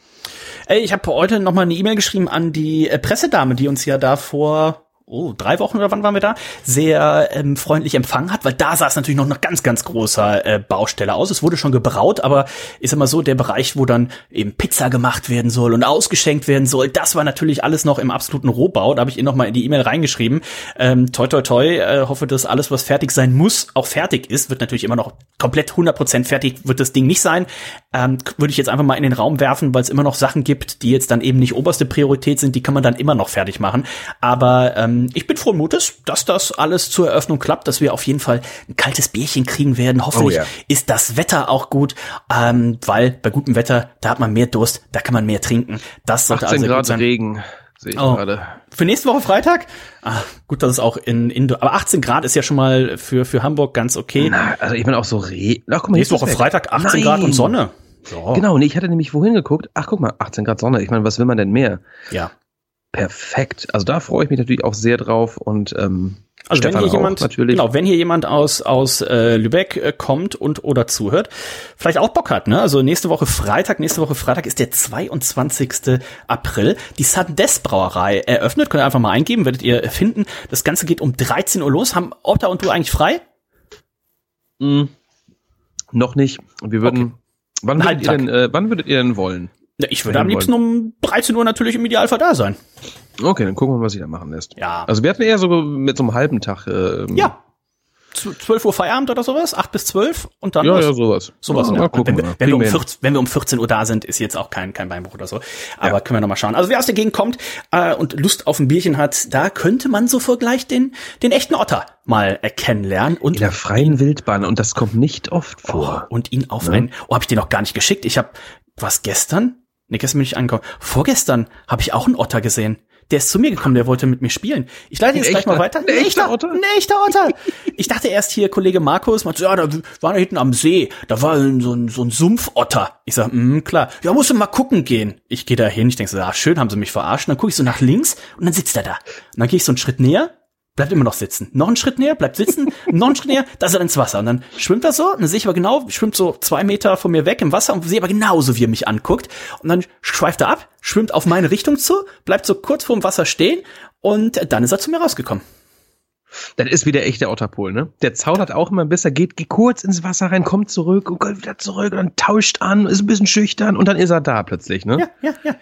Ey, ich habe heute noch mal eine E-Mail geschrieben an die äh, Pressedame, die uns ja da vor oh, drei Wochen oder wann waren wir da, sehr ähm, freundlich empfangen hat, weil da sah es natürlich noch nach ganz, ganz großer äh, Baustelle aus. Es wurde schon gebraut, aber ist immer so der Bereich, wo dann eben Pizza gemacht werden soll und ausgeschenkt werden soll, das war natürlich alles noch im absoluten Rohbau. Da habe ich ihr noch mal in die E-Mail reingeschrieben. Ähm, toi, toi, toi, äh, hoffe, dass alles, was fertig sein muss, auch fertig ist. Wird natürlich immer noch komplett 100% fertig, wird das Ding nicht sein. Ähm, Würde ich jetzt einfach mal in den Raum werfen, weil es immer noch Sachen gibt, die jetzt dann eben nicht oberste Priorität sind, die kann man dann immer noch fertig machen. Aber ähm, ähm, ich bin frohen Mutes, dass das alles zur Eröffnung klappt, dass wir auf jeden Fall ein kaltes Bierchen kriegen werden. Hoffentlich oh, ja. ist das Wetter auch gut, ähm, weil bei gutem Wetter, da hat man mehr Durst, da kann man mehr trinken. Das sollte 18 also Grad sein. Regen. Sehe ich oh. gerade. Für nächste Woche Freitag? Ah, gut, dass es auch in, in aber 18 Grad ist ja schon mal für für Hamburg ganz okay. Na, also ich bin auch so re. Ach, guck mal, nächste Woche weg. Freitag 18 Nein. Grad und Sonne. So. Genau, nee, ich hatte nämlich wohin geguckt. Ach, guck mal, 18 Grad Sonne. Ich meine, was will man denn mehr? Ja. Perfekt. Also da freue ich mich natürlich auch sehr drauf und ähm, also Stefan wenn hier jemand, natürlich. genau, wenn hier jemand aus aus äh, Lübeck äh, kommt und oder zuhört, vielleicht auch Bock hat, ne? Also nächste Woche Freitag, nächste Woche Freitag ist der 22. April. Die Sades Brauerei eröffnet, könnt ihr einfach mal eingeben, werdet ihr finden. Das Ganze geht um 13 Uhr los. Haben Otta und du eigentlich frei? Mm, noch nicht. Wir würden. Okay. Wann würdet, ihr denn, äh, wann würdet ihr denn wollen? Ich würde am liebsten um 13 Uhr natürlich im Idealfall da sein. Okay, dann gucken wir mal, was sie da machen lässt. Ja. Also wir hatten eher so mit so einem halben Tag. Ähm, ja. 12 Uhr Feierabend oder sowas, 8 bis 12 und dann Ja, was. ja, sowas. Sowas. Ja, wenn, wir, wenn, wir um 14, wenn wir um 14 Uhr da sind, ist jetzt auch kein, kein Beinbruch oder so. Aber ja. können wir noch mal schauen. Also wer aus der Gegend kommt äh, und Lust auf ein Bierchen hat, da könnte man so gleich den, den echten Otter mal äh, kennenlernen. Und In der freien Wildbahn und das kommt nicht oft vor. Oh, und ihn auf ja. ein, oh, habe ich dir noch gar nicht geschickt. Ich habe was gestern Nee, gestern bin ich angekommen. Vorgestern habe ich auch einen Otter gesehen. Der ist zu mir gekommen, der wollte mit mir spielen. Ich leite jetzt gleich mal weiter. Ein echter Otter? Ein echter Otter. Ich dachte erst hier, Kollege Markus, meinte, ja, da war da hinten am See, da war so ein, so ein Sumpfotter. Ich sag, mm, klar. Ja, musst du mal gucken gehen. Ich gehe da hin, ich denke so, ah, schön, haben sie mich verarscht. dann gucke ich so nach links und dann sitzt er da. Und dann gehe ich so einen Schritt näher, bleibt immer noch sitzen. Noch einen Schritt näher, bleibt sitzen, noch einen Schritt näher, da ist er ins Wasser. Und dann schwimmt er so, und dann sehe ich aber genau, schwimmt so zwei Meter von mir weg im Wasser und sehe aber genauso, wie er mich anguckt. Und dann schweift er ab, schwimmt auf meine Richtung zu, bleibt so kurz vor dem Wasser stehen und dann ist er zu mir rausgekommen. Das ist wie der echte Otterpol, ne? Der zaudert auch immer besser, geht, geht kurz ins Wasser rein, kommt zurück und kommt wieder zurück und dann tauscht an, ist ein bisschen schüchtern und dann ist er da plötzlich, ne? Ja, ja, ja.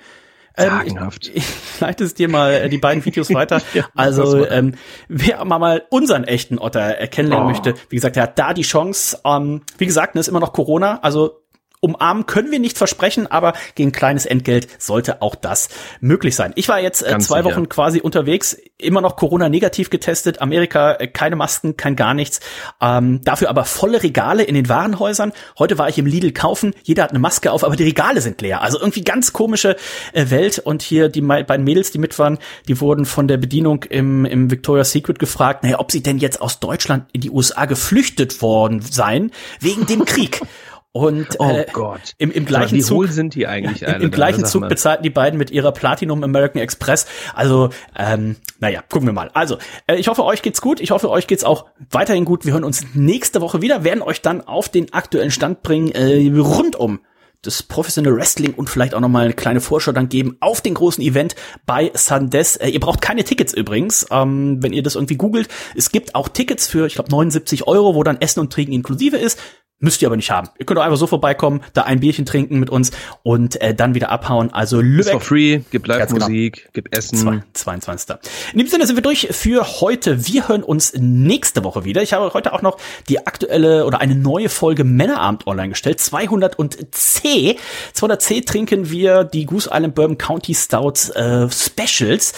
Sagenhaft. Ähm, ich leite es dir mal äh, die beiden Videos weiter. also, ähm, wer mal, mal unseren echten Otter kennenlernen oh. möchte, wie gesagt, der hat da die Chance. Ähm, wie gesagt, ne, ist immer noch Corona, also umarmen können wir nicht versprechen, aber gegen kleines Entgelt sollte auch das möglich sein. Ich war jetzt äh, zwei sicher. Wochen quasi unterwegs, immer noch Corona-negativ getestet, Amerika äh, keine Masken, kein gar nichts, ähm, dafür aber volle Regale in den Warenhäusern. Heute war ich im Lidl kaufen, jeder hat eine Maske auf, aber die Regale sind leer. Also irgendwie ganz komische äh, Welt und hier die beiden Mädels, die mit waren, die wurden von der Bedienung im, im Victoria's Secret gefragt, naja, ob sie denn jetzt aus Deutschland in die USA geflüchtet worden seien, wegen dem Krieg. Und oh äh, Gott. Im, im gleichen Wie Zug, hohl sind die eigentlich? Im, im gleichen Zug bezahlten die beiden mit ihrer Platinum American Express. Also, ähm, naja, gucken wir mal. Also, äh, ich hoffe, euch geht's gut. Ich hoffe, euch geht's auch weiterhin gut. Wir hören uns nächste Woche wieder, werden euch dann auf den aktuellen Stand bringen, äh, rund um das professionelle Wrestling und vielleicht auch noch mal eine kleine Vorschau dann geben auf den großen Event bei Sandes. Äh, ihr braucht keine Tickets übrigens, ähm, wenn ihr das irgendwie googelt. Es gibt auch Tickets für, ich glaube, 79 Euro, wo dann Essen und Trinken inklusive ist. Müsst ihr aber nicht haben. Ihr könnt auch einfach so vorbeikommen, da ein Bierchen trinken mit uns und äh, dann wieder abhauen. Also Lübeck. Ist for free, gibt Live-Musik, genau. gibt Essen. Zwei, 22. In dem Sinne sind wir durch für heute. Wir hören uns nächste Woche wieder. Ich habe heute auch noch die aktuelle oder eine neue Folge Männerabend online gestellt. 200C. 200C trinken wir die Goose Island Bourbon County Stouts äh, Specials.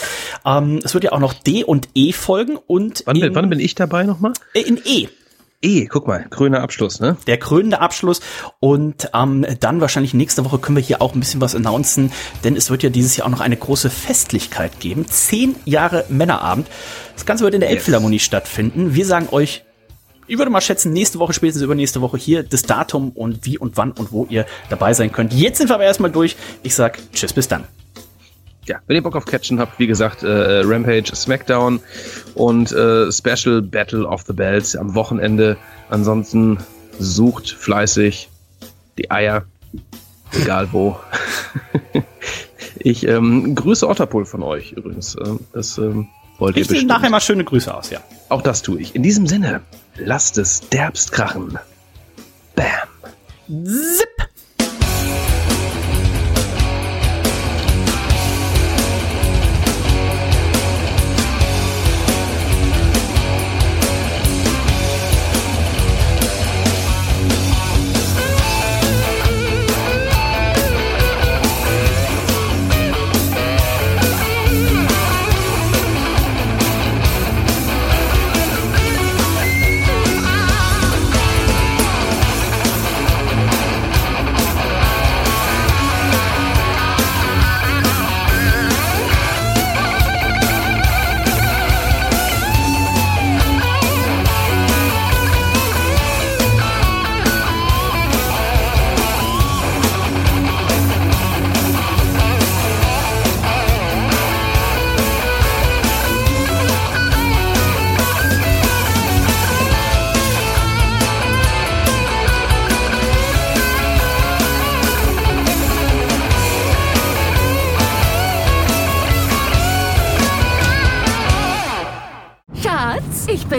Ähm, es wird ja auch noch D und E folgen und wann, in, wann bin ich dabei nochmal? Äh, in E. E, guck mal, krönender Abschluss, ne? Der krönende Abschluss und ähm, dann wahrscheinlich nächste Woche können wir hier auch ein bisschen was announcen, denn es wird ja dieses Jahr auch noch eine große Festlichkeit geben. Zehn Jahre Männerabend. Das Ganze wird in der yes. Elbphilharmonie stattfinden. Wir sagen euch Ich würde mal schätzen, nächste Woche, spätestens übernächste Woche hier das Datum und wie und wann und wo ihr dabei sein könnt. Jetzt sind wir aber erstmal durch. Ich sag Tschüss, bis dann. Ja, wenn ihr Bock auf Catchen habt, wie gesagt, äh, Rampage, SmackDown und äh, Special Battle of the Bells am Wochenende. Ansonsten sucht fleißig die Eier, egal wo. ich ähm, grüße Otterpool von euch übrigens. Ähm, das ähm, wollt ihr Ich bestimmt. nachher mal schöne Grüße aus, ja. Auch das tue ich. In diesem Sinne, lasst es derbst krachen. Bam. Zip!